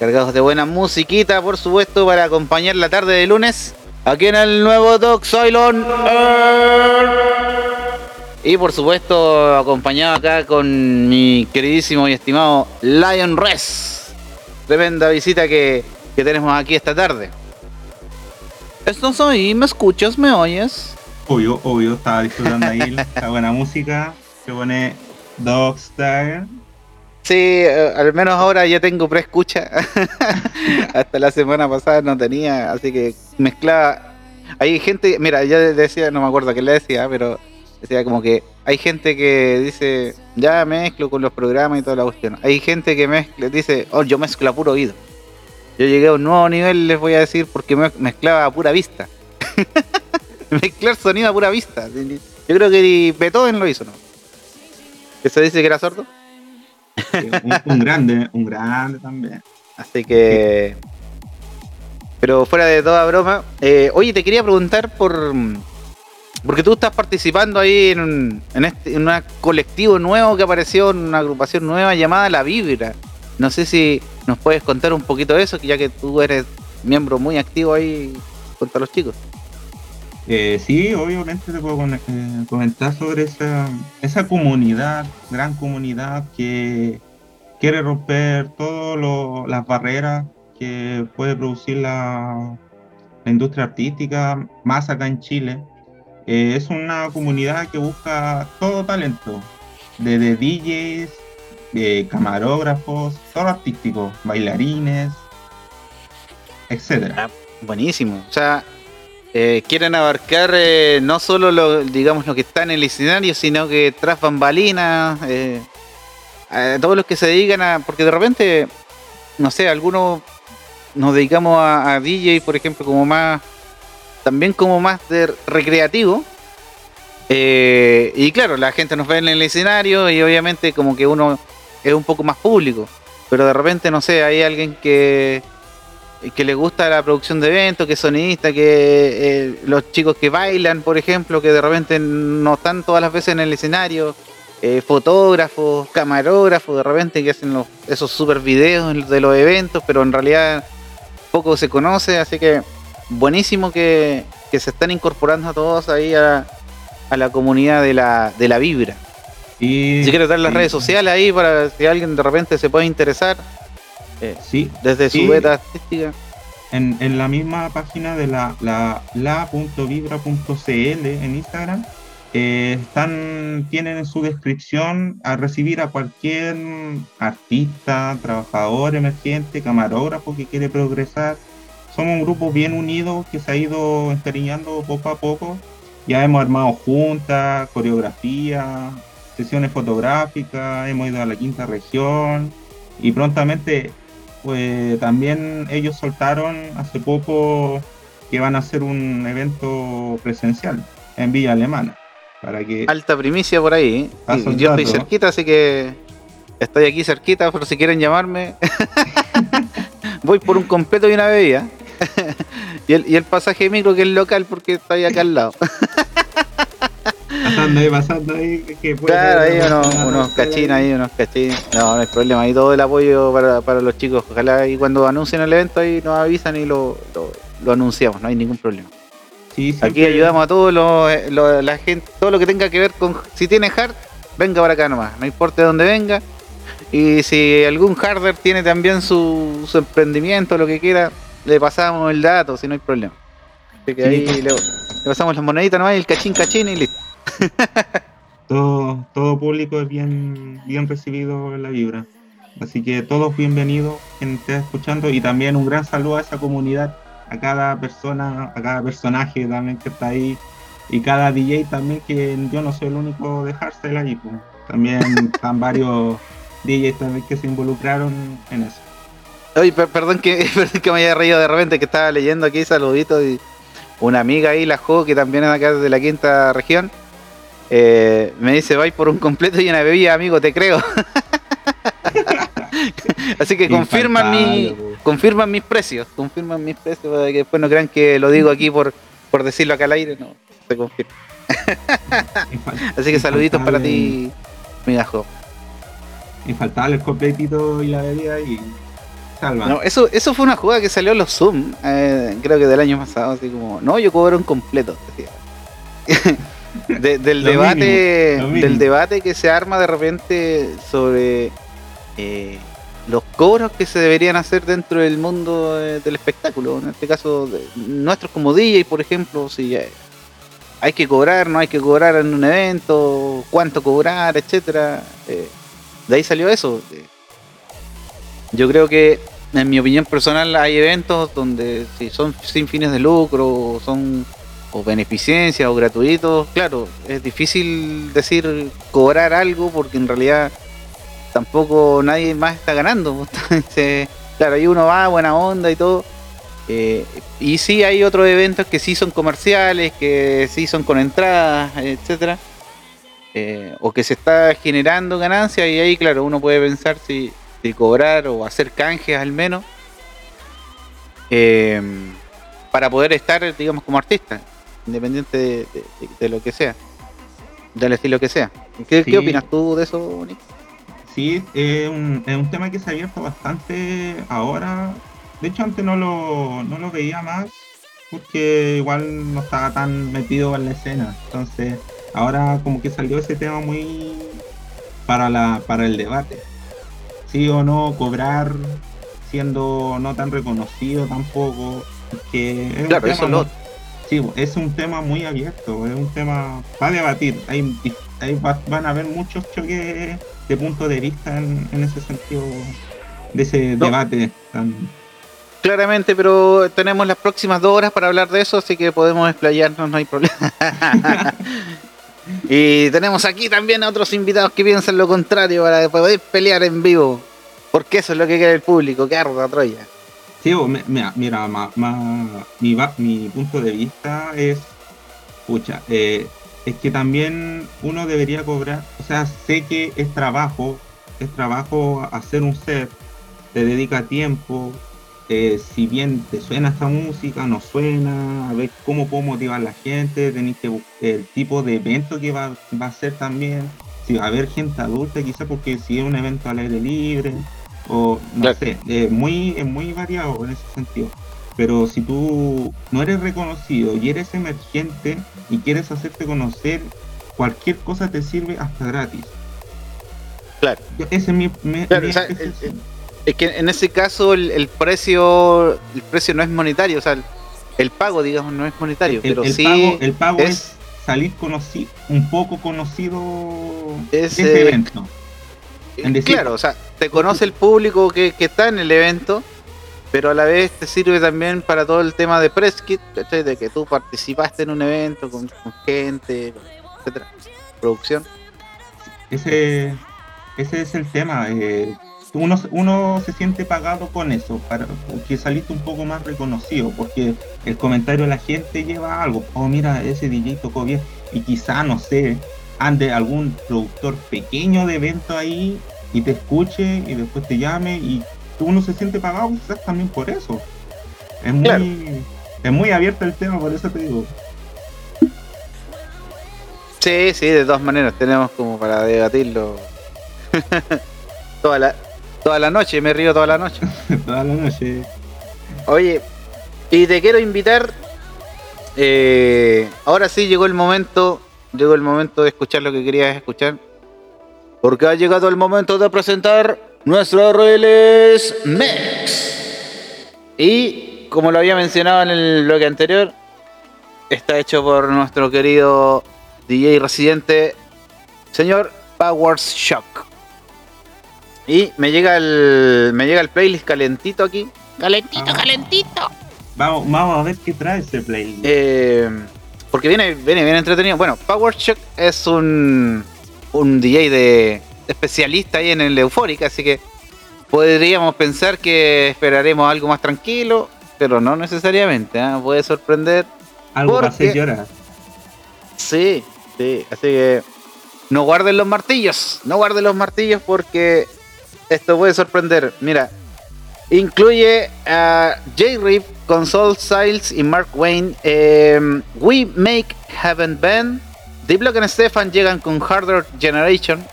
Cargados de buena musiquita, por supuesto, para acompañar la tarde de lunes. Aquí en el nuevo Doc Soylon. Y por supuesto, acompañado acá con mi queridísimo y estimado Lion Res. Tremenda visita que, que tenemos aquí esta tarde. ¿Estás ahí? ¿Me escuchas? ¿Me oyes? Obvio, obvio, estaba disfrutando ahí la [laughs] buena música que pone Dogstar. Sí, eh, al menos ahora ya tengo preescucha. [laughs] Hasta la semana pasada no tenía, así que mezclaba. Hay gente, mira, ya decía, no me acuerdo qué le decía, pero decía como que hay gente que dice, ya mezclo con los programas y toda la cuestión. Hay gente que mezcla, dice, oh, yo mezclo a puro oído. Yo llegué a un nuevo nivel, les voy a decir, porque me- mezclaba a pura vista. [laughs] Mezclar sonido a pura vista. Yo creo que Beethoven lo hizo, ¿no? ¿Que se dice que era sordo? Un, un grande, un grande también. Así que. Pero fuera de toda broma. eh, oye, te quería preguntar por. Porque tú estás participando ahí en un, en este, en un colectivo nuevo que apareció, en una agrupación nueva llamada La Vibra. No sé si nos puedes contar un poquito de eso, ya que tú eres miembro muy activo ahí junto a los chicos. Eh, sí, obviamente te puedo eh, comentar sobre esa, esa comunidad, gran comunidad que, quiere romper todas las barreras que puede producir la, la industria artística, más acá en Chile. Eh, es una comunidad que busca todo talento, desde DJs, de camarógrafos, todo artístico, bailarines, etcétera. Ah, buenísimo. O sea, eh, quieren abarcar eh, no solo lo, digamos, lo que está en el escenario, sino que tras bambalinas, eh, todos los que se dedican a. Porque de repente, no sé, algunos nos dedicamos a, a DJ, por ejemplo, como más. También como más de recreativo. Eh, y claro, la gente nos ve en el escenario y obviamente como que uno es un poco más público. Pero de repente, no sé, hay alguien que, que le gusta la producción de eventos, que es sonista, que eh, los chicos que bailan, por ejemplo, que de repente no están todas las veces en el escenario, eh, fotógrafos, camarógrafos, de repente que hacen los- esos super videos de los eventos, pero en realidad poco se conoce, así que buenísimo que, que se están incorporando todos ahí a, a la comunidad de la, de la vibra. Y Si quieres dar las redes sociales ahí para si alguien de repente se puede interesar eh, Sí, desde su beta artística. en, en la misma página de la, la, la.vibra.cl en Instagram, eh, están, tienen en su descripción a recibir a cualquier artista, trabajador emergente, camarógrafo que quiere progresar. Somos un grupo bien unido que se ha ido encariñando poco a poco. Ya hemos armado juntas, coreografía, sesiones fotográficas, hemos ido a la quinta región y prontamente pues también ellos soltaron hace poco que van a hacer un evento presencial en Villa Alemana para que Alta primicia por ahí. ¿eh? El yo estoy cerquita, así que estoy aquí cerquita, por si quieren llamarme. [laughs] Voy por un completo y una bebida. [laughs] y, el, y el pasaje de micro que es local porque estoy acá al lado. [laughs] pasando ahí, pasando ahí, que puede Claro, ahí haber unos, unos cachines, ahí unos cachines. No, no hay problema. Ahí todo el apoyo para, para los chicos. Ojalá y cuando anuncien el evento ahí nos avisan y lo, lo, lo anunciamos. No hay ningún problema. Sí, Aquí ayudamos a todos los, los- la gente, todo lo que tenga que ver con si tiene hard, venga para acá nomás, no importa de dónde venga. Y si algún hardware tiene también su, su emprendimiento, lo que quiera, le pasamos el dato, si no hay problema. Así que ahí le, le pasamos las moneditas nomás y el cachín cachín y listo. [laughs] todo, todo público es bien, bien recibido en la vibra. Así que todos bienvenidos, quien esté escuchando, y también un gran saludo a esa comunidad, a cada persona, a cada personaje también que está ahí, y cada DJ también, que yo no soy el único de hardstyle ahí, pues. también [laughs] están varios DJs también que se involucraron en eso. Oye, per- perdón que, [laughs] perdón que me haya reído de repente que estaba leyendo aquí saluditos y una amiga ahí, la Jo, que también es acá de la quinta región, eh, me dice, vais por un completo y una bebida, amigo, te creo. [laughs] Así que confirman, mi, confirman mis precios, confirman mis precios para que después no crean que lo digo aquí por, por decirlo acá al aire, no, se confirma. [laughs] Así que saluditos para ti, amiga Jo. Infaltable el completito y la bebida y salva. No, eso, eso fue una jugada que salió en los Zoom, eh, creo que del año pasado, así como, no, yo cobro un completo. [laughs] De- del Lo debate mínimo, lo mínimo. del debate que se arma de repente sobre eh, los cobros que se deberían hacer dentro del mundo eh, del espectáculo en este caso de- nuestros como DJ por ejemplo si hay que cobrar no hay que cobrar en un evento cuánto cobrar etcétera de ahí salió eso yo creo que en mi opinión personal hay eventos donde si son sin fines de lucro o son o beneficencia o gratuitos, claro, es difícil decir cobrar algo porque en realidad tampoco nadie más está ganando. [laughs] Entonces, claro, ahí uno va, buena onda y todo. eh, y sí hay otros eventos que sí son comerciales, que sí son con entradas, etcétera. eh, o que se está generando ganancia y ahí claro uno puede pensar si, si cobrar o hacer canjes al menos eh, para poder estar digamos como artista independiente de, de- de- de lo que sea del estilo que sea ¿qué, Sí. qué opinas tú de eso Nick? Sí, es un, es un tema que se ha abierto bastante ahora. De hecho, antes no lo, no lo veía más porque igual no estaba tan metido en la escena. Entonces, ahora como que salió ese tema muy para, la, para el debate. Sí o no cobrar siendo no tan reconocido tampoco. Que es un tema eso muy- sí, es un tema muy abierto, es un tema para debatir. Hay, hay va- van a haber muchos choques de punto de vista en, en ese sentido, de ese No. debate tan Claramente, pero tenemos las próximas dos horas para hablar de eso, así que podemos explayarnos, no hay problema. [laughs] y tenemos aquí también a otros invitados que piensan lo contrario para poder pelear en vivo. Porque eso es lo que quiere el público, que arda Troya. Sí, mira, mira mi, mi punto de vista es, pucha, eh, es que también uno debería cobrar, o sea, sé que es trabajo, es trabajo hacer un set, te dedica tiempo, eh, si bien te suena esta música, no suena, a ver cómo puedo motivar a la gente, tenéis que buscar el tipo de evento que va, va a ser también, si va a haber gente adulta quizá porque si es un evento al aire libre, o no Claro. sé, es muy, es muy variado en ese sentido. Pero si tú no eres reconocido y eres emergente y quieres hacerte conocer, cualquier cosa te sirve hasta gratis. Claro. Ese es mi, mi- Claro, mi o sea, apreciación. Es que en ese caso el, el precio el precio no es monetario, o sea, el, el pago, digamos, no es monetario, el, pero sí pago, el pago es, es- salir conocido, un poco conocido Es, de ese eh, evento. en decir- claro, o sea, te conoce el público que, que está en el evento, pero a la vez te sirve también para todo el tema de press kit, ¿cachai? de que tú participaste en un evento con, con gente, etcétera, producción. Ese, ese es el tema. eh, uno, uno se siente pagado con eso, para que saliste un poco más reconocido, porque el comentario de la gente lleva algo. Oh, mira, ese DJ tocó bien. Y quizá, no sé, ande algún productor pequeño de evento ahí y te escuche y después te llame y uno se siente pagado quizás también por eso. Es muy, Claro. es muy abierto el tema, por eso te digo. Sí, sí, de todas maneras, tenemos como para debatirlo [laughs] toda la toda la noche, me río toda la noche. [laughs] Toda la noche. Oye, y te quiero invitar. eh, ahora sí llegó el momento. Llegó el momento de escuchar lo que querías escuchar. Porque ha llegado el momento de presentar nuestro Reles Mix. Y como lo había mencionado en el bloque anterior, está hecho por nuestro querido DJ residente, señor Powers Shock. Y me llega el. me llega el playlist calentito aquí. Calentito, calentito. Vamos, vamos a ver qué trae ese playlist. Eh, porque viene, viene bien entretenido. Bueno, Power Shock es un, un DJ de especialista ahí en el Euphoric, así que podríamos pensar que esperaremos algo más tranquilo, pero no necesariamente. ¿ah? Puede sorprender. Algo para porque- hacer llorar. Sí, sí, así que no guarden los martillos, no guarden los martillos porque esto puede sorprender. Mira, incluye a J-Rip con Soul Styles y Mark Wayne. em, We Make Heaven Band. Diplo and Stefan llegan con Harder Generation.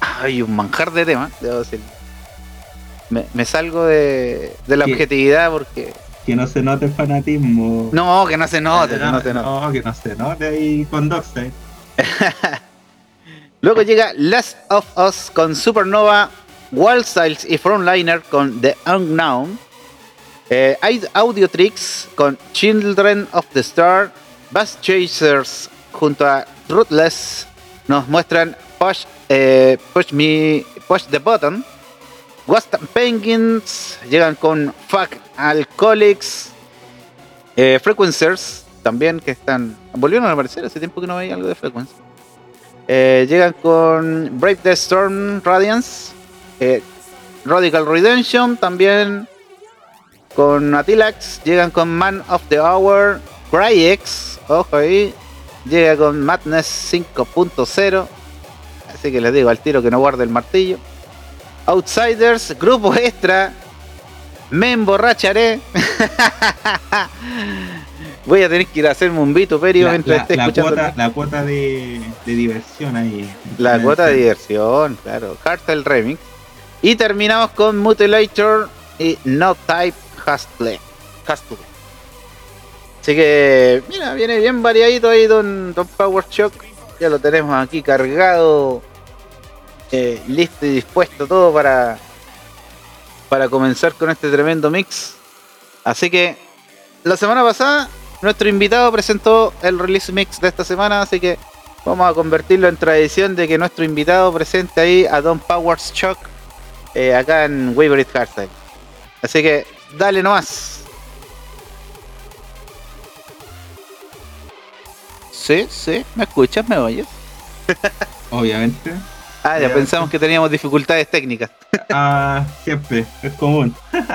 Hay un manjar de tema, debo decir. Me, me salgo de, de la objetividad porque. Que no se note el fanatismo. No, que no se note, que no se note. No, que no se note ahí con Dockside. [laughs] Luego llega Last of Us con Supernova, Wall Styles y Frontliner con The Unknown. Eh, Audio Tricks con Children of the Star. Bass Chasers junto a Ruthless nos muestran Push, eh, push Me Push the Button. Ghost Penguins llegan con Fuck Alcoholics. Eh, Frequencers también que están. Volvieron a aparecer hace tiempo que no veía algo de Frequency. Eh, llegan con Brave the Storm Radiance. Eh, Radical Redemption también. Con Atilax. Llegan con Man of the Hour. Cryx. Ojo ahí. Llega con Madness 5.0. Así que les digo al tiro que no guarde el martillo. Outsiders. Grupo [laughs] extra. Me emborracharé. [laughs] Voy a tener que ir a hacerme un vituperio mientras la- esté la escuchando. cuota, la cuota de, de diversión ahí. La cuota de diversión, claro. Cartel Remix. Y terminamos con Mutilator y No Type Hustle. Hustle. Así que, mira, viene bien variadito ahí Don, don Power Shock. Ya lo tenemos aquí cargado, eh, listo y dispuesto todo para para comenzar con este tremendo mix. Así que la semana pasada nuestro invitado presentó el release mix de esta semana, así que vamos a convertirlo en tradición de que nuestro invitado presente ahí a Don Powers Shock eh, acá en Waverly Hardstyle. Así que dale nomás. Sí, sí, ¿me escuchas? ¿Me oyes? [laughs] Obviamente. Ah, ya Ya, pensamos que teníamos dificultades técnicas. [laughs] Ah, siempre, es común. [laughs]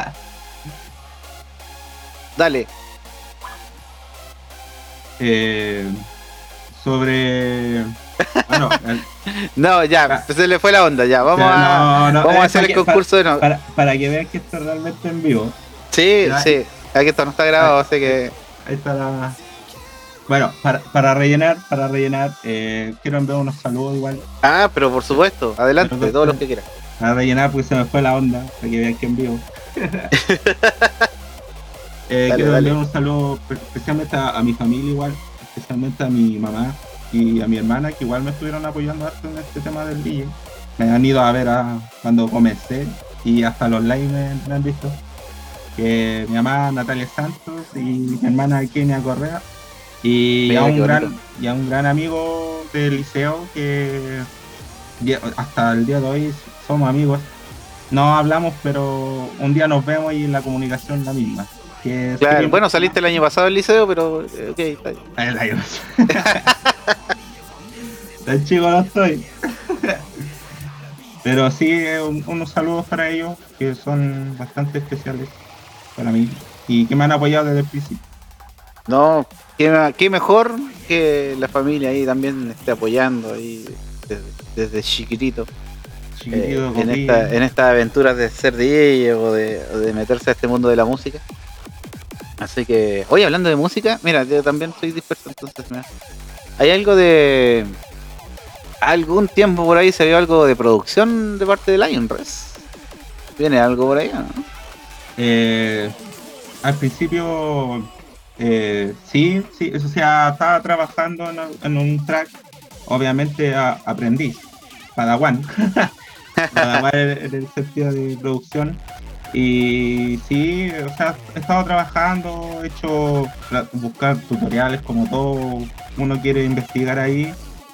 Dale. Eh, sobre. El- No, ya, se le fue la onda, ya. Vamos a, no, no, vamos a hacer para el que- concurso de nuevo. para, para que vean que esto es realmente en vivo. Sí, Ya. sí. Aquí esto no está grabado, así que. Ahí está la. Bueno, para, para rellenar, para rellenar, eh, quiero enviar unos saludos igual. Ah, pero por supuesto, adelante, Pero- todos los que quieran. Para rellenar porque se me fue la onda, para que vean que en vivo. [laughs] Eh, Dale, quiero enviar un saludo pe- especialmente a, a mi familia igual, especialmente a mi mamá y a mi hermana que igual me estuvieron apoyando harto en este tema del DJ. Me han ido a ver a- cuando comencé y hasta los live me, me han visto. Que mi mamá Natalia Santos y mi hermana Kenia Correa y Mira, a un gran y a un gran amigo del liceo que hasta el día de hoy somos amigos. No hablamos, pero un día nos vemos y la comunicación es la misma. Que Claro, bueno, saliste el año pasado del liceo, pero. eh, Ok, está bien. [laughs] Tan chico no estoy. [laughs] Pero sí, eh, un- unos saludos para ellos que son bastante especiales para mí y que me han apoyado desde el principio. No, qué, qué mejor que la familia ahí también esté apoyando ahí desde, desde chiquitito. eh, en, esta, en estas aventuras de ser DJ o de, o de meterse a este mundo de la música. Así que, hoy hablando de música, mira, yo también soy disperso, entonces mira, hay algo de. Algún tiempo por ahí se vio algo de producción de parte de Lionres. ¿Viene algo por ahí? no? Eh, al principio, eh, sí, sí, o sea, estaba trabajando en, un track, obviamente aprendí, Padawan, [laughs] Padawan en el sentido de producción. Y sí, o sea, he estado trabajando, he hecho buscar tutoriales como todo uno quiere investigar ahí.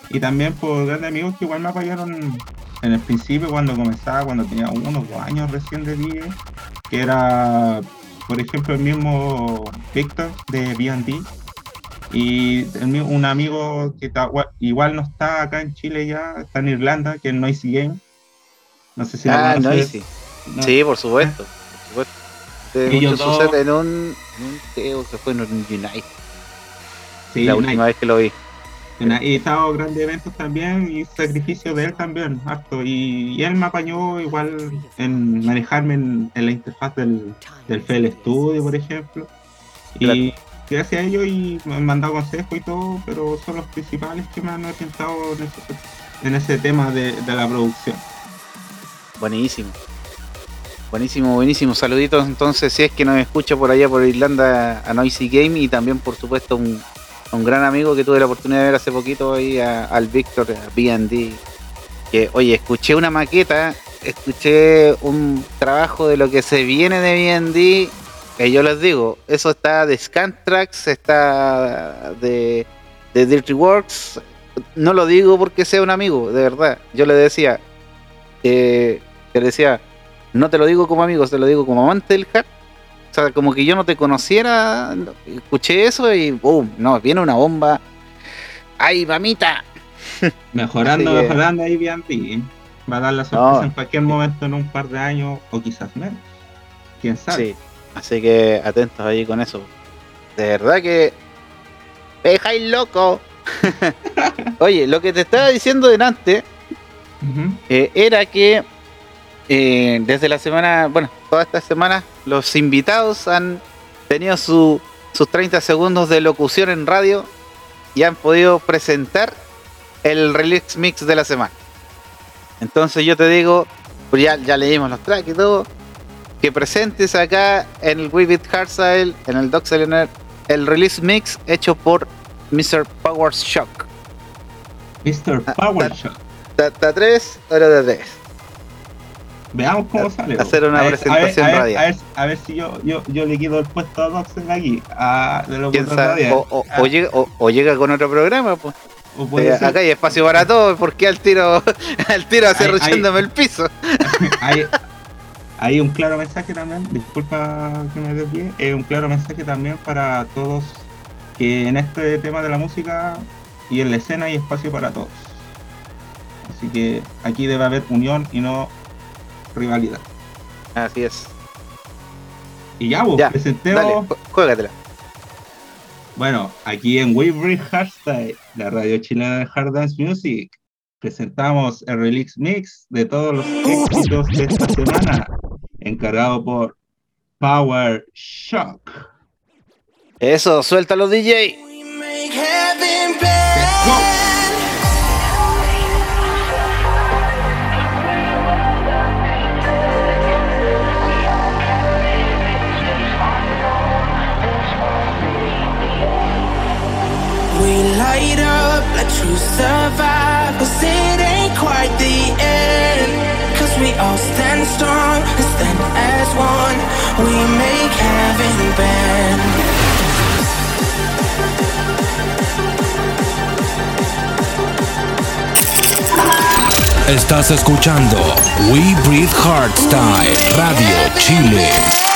Y también por grandes amigos que igual me apoyaron en el principio cuando comenzaba, cuando tenía unos dos años recién de DJ que era, por ejemplo, el mismo Víctor de B&D y el un amigo que está- igual no está acá en Chile ya, está en Irlanda, que es Noisy Game. No sé si lo Ah, conoces. Noisy. No. Sí, por supuesto. Por supuesto. De Ellos mucho sucede en un, en un creo que fue en un Unite. Sí, la última vez que lo vi. Y estado grandes eventos también y sacrificio de él también, harto. Y, y él me apañó igual en manejarme en, en la interfaz del, del FL Studio, por ejemplo. Y gracias a ello y me han mandado consejos y todo, pero son los principales que me han orientado en ese, en ese tema de, de la producción. Buenísimo. Buenísimo, buenísimo. Saluditos entonces si es que nos escucha por allá por Irlanda a Noisy Game y también por supuesto un, un gran amigo que tuve la oportunidad de ver hace poquito ahí al Víctor, B&D. Que oye, escuché una maqueta, escuché un trabajo de lo que se viene de B&D, que yo les digo, eso está de Scantrax, está de, Dirty Works. No lo digo porque sea un amigo, de verdad. Yo le decía, eh, le decía, no te lo digo como amigo, te lo digo como amante del hard. O sea, como que yo no te conociera, no, escuché eso y boom, no, viene una bomba. ¡Ay, mamita! [laughs] Mejorando, que- mejorando ahí bien, sí. Va a dar la sorpresa No. en cualquier momento en un par de años o quizás menos. Quién sabe. Sí, así que atentos ahí con eso. De verdad que. ¡Me dejáis loco! [laughs] Oye, lo que te estaba diciendo delante eh, era que eh, desde la semana, bueno, toda esta semana, los invitados han tenido su- sus 30 segundos de locución en radio y han podido presentar el release mix de la semana. Entonces yo te digo, pues ya, ya leímos los tracks y todo, que presentes acá en el Vivid Hardstyle, en el Doc Cylinder, el release mix hecho por Mr. Power Shock. Mr. Ah, Power ta- Shot. Ta, ta 3, hora de 3. Veamos cómo sale. hacer una A presentación ver, a ver, radial. A ver, a ver si yo, yo, yo le quito el puesto a Doxen aquí. A, de lo ¿Quién sabe? O, o- Ah. o llega, o- llega con otro programa, pues. Eh, acá hay espacio para todo, ¿por qué al tiro, [laughs] al tiro acerruchándome el piso? [laughs] hay, [laughs] hay un claro mensaje también, disculpa que me desvíe, es un claro mensaje también para todos que en este tema de la música y en la escena hay espacio para todos. Así que aquí debe haber unión y no rivalidad. Así es. Y ya, vos, Ya, presentemos. Dale, ju- juégatela. Bueno, aquí en Weebring Hardstyle, la radio chilena de Hard Dance Music, presentamos el Relix Mix de todos los éxitos de esta semana, encargado por Power Shock. Eso, suéltalo DJ. Light up like true survivors. It ain't quite the end. Cause we all stand strong and stand as one. We make heaven bend. Estás escuchando We Breathe Hardstyle Radio Chile.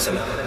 Que apréndansela.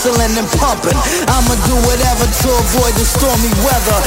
Hustling and pumping, I'ma do whatever to avoid the stormy weather.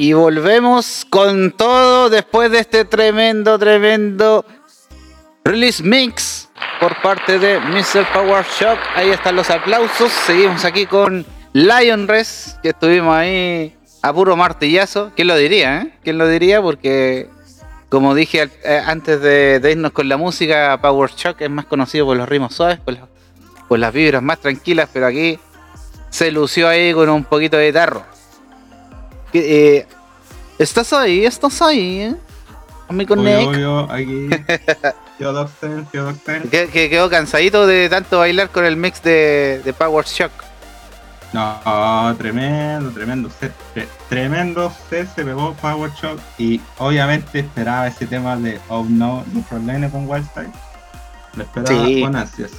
Y volvemos con todo después de este tremendo, tremendo release mix por parte de Mr. Power Shock. Ahí están los aplausos. Seguimos aquí con Lion Res, que estuvimos ahí a puro martillazo. ¿Quién lo diría, eh? ¿Quién lo diría? Porque, como dije eh, antes de, irnos con la música, Power Shock es más conocido por los ritmos suaves, por, por las vibras más tranquilas, pero aquí se lució ahí con un poquito de tarro. Que, eh, ¿Estás ahí? ¿Estás ahí? eh? Amigo Obvio, Nick. obvio, aquí. [laughs] Theodocten, Theodocten. Que, que quedó cansadito de tanto bailar con el mix de, de Power Shock. No, tremendo, tremendo set. tre- Tremendo set se pegó Power Shock y obviamente esperaba ese tema de Oh No de Front con Wildstyle. Lo esperaba Sí. con ansias.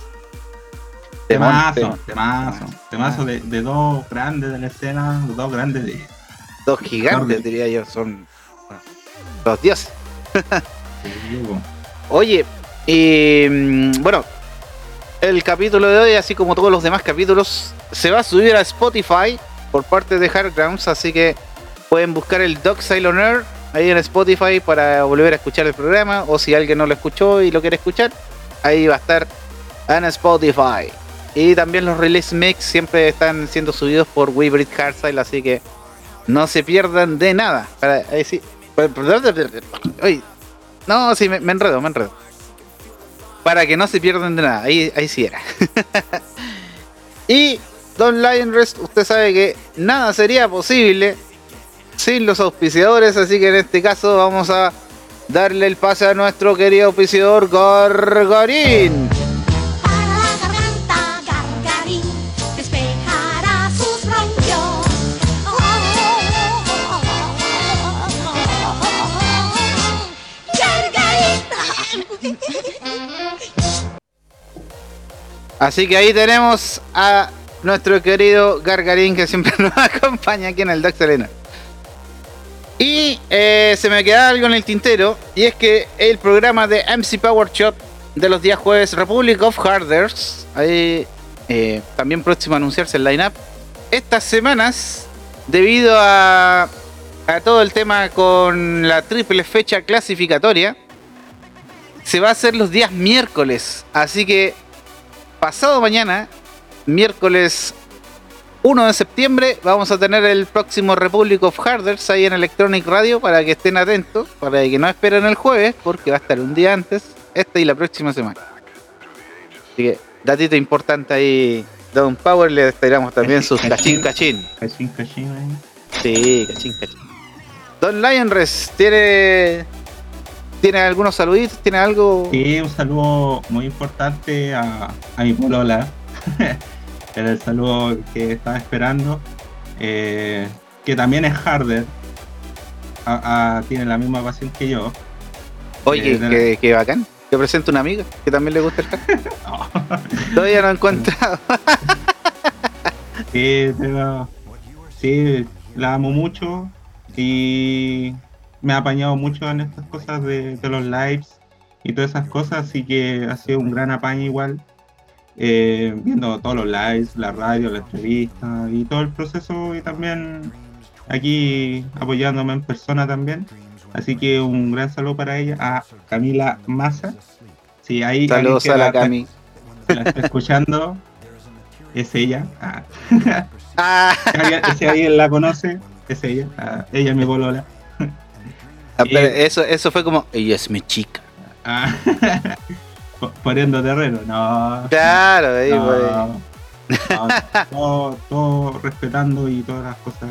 Temazo, temón. temazo, temazo de, de dos grandes de la escena, dos grandes de, Dos gigantes, diría yo, son bueno, los dioses. [laughs] Oye, y mm, bueno, el capítulo de hoy, así como todos los demás capítulos, se va a subir a Spotify por parte de Hardgrounds, así que pueden buscar el Doc Sailor Air ahí en Spotify para volver a escuchar el programa, o si alguien no lo escuchó y lo quiere escuchar, ahí va a estar en Spotify. Y también los release mix siempre están siendo subidos por Weebrit Hardstyle, así que no se pierdan de nada. Para, ahí sí. Uy, no, sí, me, enredo, me enredo. Para que no se pierdan de nada. Ahí, ahí sí era. [laughs] y Don Lion Rest, usted sabe que nada sería posible sin los auspiciadores. Así que en este caso vamos a darle el pase a nuestro querido auspiciador Gargarín. Así que ahí tenemos a nuestro querido Gargarín que siempre [laughs] nos acompaña aquí en el Doc Selena. Y eh, se me queda algo en el tintero y es que el programa de MC Power Shot de los días jueves Republic of Harders, ahí eh, también próximo a anunciarse el lineup, estas semanas, debido a todo el tema con la triple fecha clasificatoria, se va a hacer los días miércoles. Así que pasado mañana, miércoles 1 de septiembre, vamos a tener el próximo Republic of Harders ahí en Electronic Radio para que estén atentos, para que no esperen el jueves, porque va a estar un día antes, esta y la próxima semana. Así que, datito importante ahí, Don Power, le esperamos también sus cachín cachín. Cachín, cachín, ahí. Sí, cachín cachín. Don Lionres, ¿tiene, ¿tiene algunos saluditos? ¿Tiene algo? Sí, un saludo muy importante a, a mi polola. [laughs] Era el saludo que estaba esperando. eh, que también es harder. A- a- tiene la misma pasión que yo. Oye, Eh, la- qué, bacán. Te presento una amiga que también le gusta el hardcore. [laughs] Todavía no he encontrado. [laughs] Sí, pero- sí, la amo mucho y me ha apañado mucho en estas cosas de, de los lives y todas esas cosas, así que ha sido un gran apaño igual, eh, viendo todos los lives, la radio, la entrevista y todo el proceso y también aquí apoyándome en persona también. Así que un gran saludo para ella, a Camila Massa. Sí, ahí Saludos a la Cami. la está escuchando, es ella. Ah. [laughs] Ah, Si alguien, si alguien la conoce, es ella. Ah, ella es mi polola. Ah, pero eso, eso fue como, ella es mi chica. Ah, [laughs] po- Poniendo terreno, no. Claro, ahí, no, no, todo, todo respetando y todas las cosas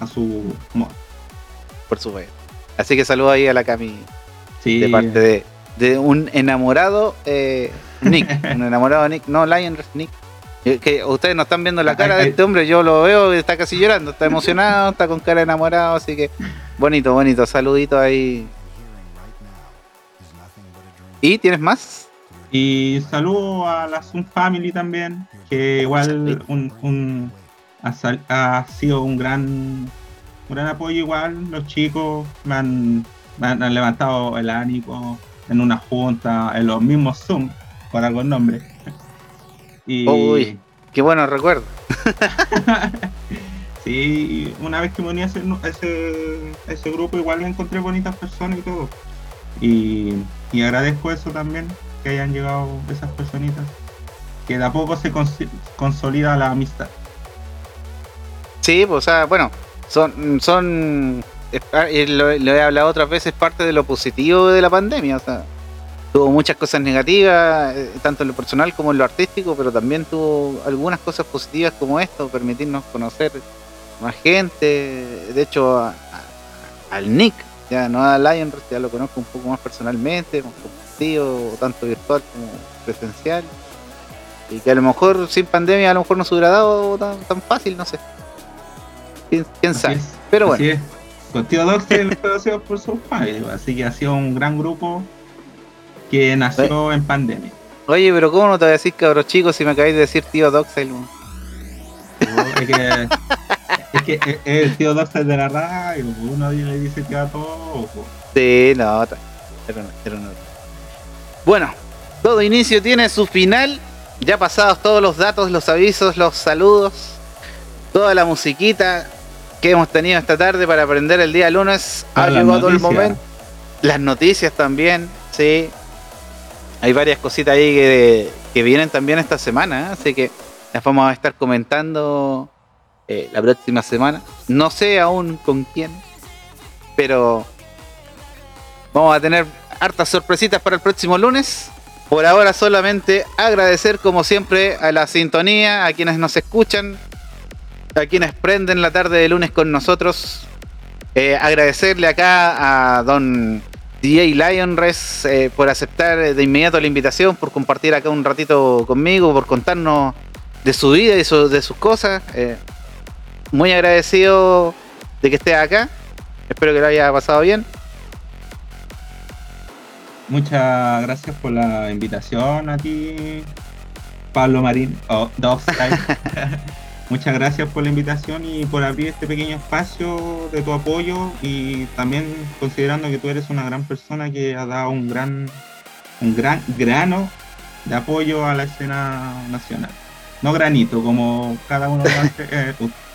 a su modo. por supuesto. Así que saludos ahí a la Cami Sí, de parte de, de un enamorado eh, Nick. [laughs] un enamorado Nick, no Lion Nick. Eh, Que ustedes no están viendo la cara de este hombre, yo lo veo, está casi llorando, está emocionado, está con cara enamorado, así que bonito, bonito, saludito ahí. ¿Y tienes más? Y saludo a la Zoom Family también, que igual un, un- ha, sal- ha sido un gran, un gran apoyo igual. Los chicos me han, me han- levantado el ánimo en una junta, en los mismos Zoom, por algún nombre. Y Uy. Qué bueno recuerdo. [laughs] sí, una vez que me uní a ese, a ese, a ese grupo, igual encontré bonitas personas y todo. Y, y agradezco eso también, que hayan llegado esas personitas. Que de a poco se cons- consolida la amistad. Sí, pues, o sea, bueno, son, son, lo, lo he hablado otras veces, parte de lo positivo de la pandemia, o sea, tuvo muchas cosas negativas, eh, tanto en lo personal como en lo artístico, pero también tuvo algunas cosas positivas como esto, permitirnos conocer más gente, de hecho, a- a- al Nick, ya no a Lion, ya lo conozco un poco más personalmente, más compartido, tanto virtual como presencial, y que a lo mejor sin pandemia a lo mejor no se hubiera dado tan, tan fácil, no sé. ¿Quién, sabe? es, Pero bueno, Así es. Con Tío Doc se lo [laughs] conoció por su padre, así que ha sido un gran grupo que nació en pandemia. Oye, pero ¿cómo no te voy a decir cabros chicos si me acabáis de decir tío Doxel? Es que, [laughs] es que es- es el tío Doxer de la radio, uno le dice que a todo. po. Sí, no, era una- era una- Bueno, todo inicio tiene su final. Ya pasados todos los datos, los avisos, los saludos, toda la musiquita que hemos tenido esta tarde para aprender el día lunes. Ha Ah, llegado el momento. Las noticias también, sí. Hay varias cositas ahí que, que vienen también esta semana, ¿eh? así que las vamos a estar comentando eh, la próxima semana. No sé aún con quién, pero vamos a tener hartas sorpresitas para el próximo lunes. Por ahora solamente agradecer como siempre a la sintonía, a quienes nos escuchan, a quienes prenden la tarde de lunes con nosotros. Eh, agradecerle acá a don DJ Lionres eh, por aceptar de inmediato la invitación, por compartir acá un ratito conmigo, por contarnos de su vida y su- de sus cosas. Eh, muy agradecido de que esté acá. Espero que lo haya pasado bien. Muchas gracias por la invitación a ti, Pablo Marín, o Dogstyle. [laughs] Muchas gracias por la invitación y por abrir este pequeño espacio de tu apoyo y también considerando que tú eres una gran persona que ha dado un gran, un gran grano de apoyo a la escena nacional. No granito, como cada uno hace, [laughs] eh,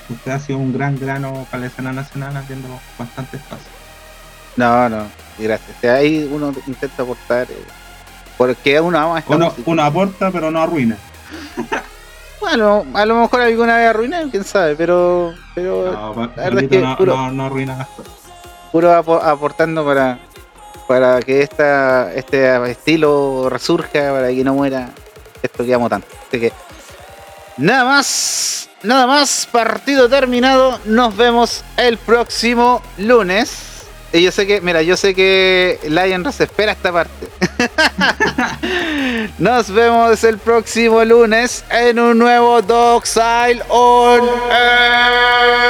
usted ha sido un gran grano para la escena nacional haciendo bastante espacio. No, no, gracias. Ahí uno intenta aportar. eh, porque uno ama esta Uno, música. uno aporta pero no arruina. [laughs] Bueno, a lo mejor alguna vez arruiné, quién sabe, pero. pero No, la verdad es que no, puro- no- no arruina las cosas. puro apo- aportando para para que esta este estilo resurja, para que no muera esto que amo tanto. Así que nada más, nada más, partido terminado. Nos vemos el próximo lunes. Y yo sé que, mira, yo sé que Lion Ross espera esta parte. [laughs] Nos vemos el próximo lunes en un nuevo Dogside on Air.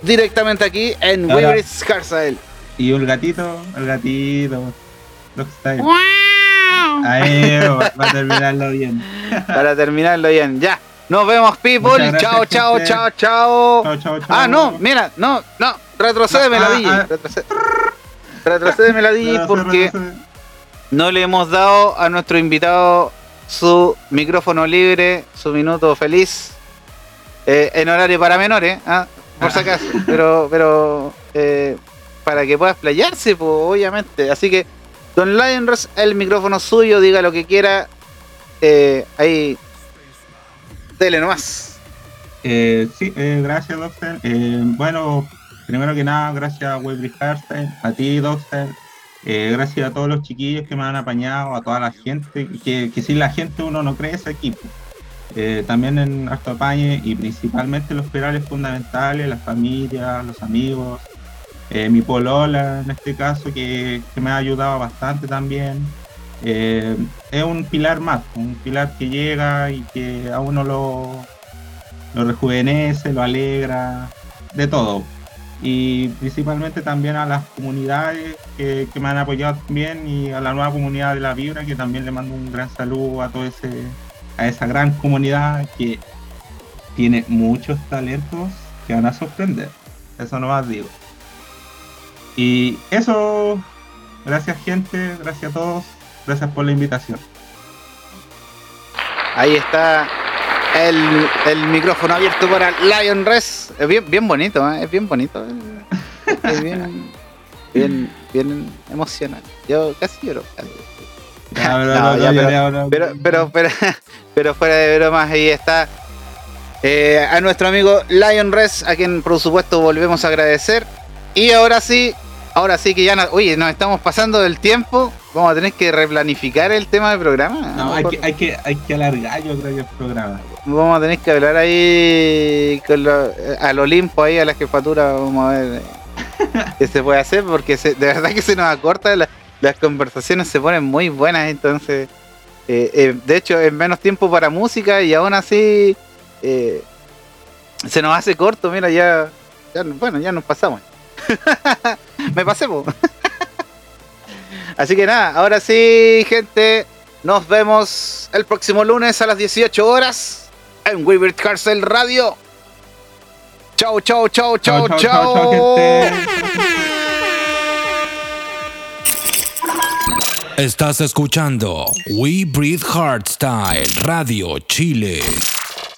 Directamente aquí en Waverly Scarsdale. Y el gatito, el gatito. Ahí va, va a terminarlo bien. Para terminarlo bien, ya. Nos vemos, people. Chao, chao, chao, chao. Chao, chao, chao. Ah, no, mira, no, no. Retrocédeme la Ah, DJ. ah. retrocé- Retrocédeme la DJ porque no le hemos dado a nuestro invitado su micrófono libre, su minuto feliz, eh, en horario para menores, ¿ah? por si acaso, [laughs] pero, pero eh, para que pueda explayarse, pues, obviamente. Así que, Don Lionress, el micrófono suyo, diga lo que quiera, eh, ahí, dele nomás. Eh, sí, eh, gracias, Doctor. Eh, bueno, primero que nada, gracias a Webley a ti, Doctor. Gracias a todos los chiquillos que me han apañado, a toda la gente, que, que sin la gente uno no cree ese equipo. También en Harto Apañe y principalmente los pilares fundamentales, la familia, los amigos, mi polola en este caso que, que me ha ayudado bastante también. Eh, es un pilar más, un pilar que llega y que a uno lo, lo rejuvenece, lo alegra, de todo. Y principalmente también a las comunidades que, que me han apoyado también y a la nueva comunidad de la Vibra, que también le mando un gran saludo a todo ese, a esa gran comunidad que tiene muchos talentos que van a sorprender. Eso no más digo. Y eso, gracias gente, gracias a todos, gracias por la invitación. Ahí está el, el micrófono abierto para Lion Res. Es bien, bien bonito, ¿eh? es bien bonito. Es bien, bien, bien emocional. Yo casi lloro. Pero, pero fuera de bromas, ahí está. eh, a nuestro amigo Lion Res, a quien por supuesto volvemos a agradecer. Y ahora sí, ahora sí que ya, no- oye, nos estamos pasando del tiempo. Vamos a tener que replanificar el tema del programa. No, hay que, hay, que, hay que alargar, yo creo que el programa. Vamos a tener que hablar ahí con lo- al Olimpo, ahí a la jefatura, vamos a ver qué se puede hacer, porque se- de verdad que se nos acorta, la- las conversaciones se ponen muy buenas, entonces, eh, eh, de hecho, es menos tiempo para música y aún así eh, se nos hace corto, mira, ya, ya bueno, ya nos pasamos. [laughs] Me pasé, po. [laughs] Así que nada, ahora sí, gente. Nos vemos el próximo lunes a las 18 horas en Weaver Carcel Radio. Chau, chau, chau, chau, chau. Chao, chao, chao, gente. Estás escuchando We Breathe Hardstyle Radio Chile.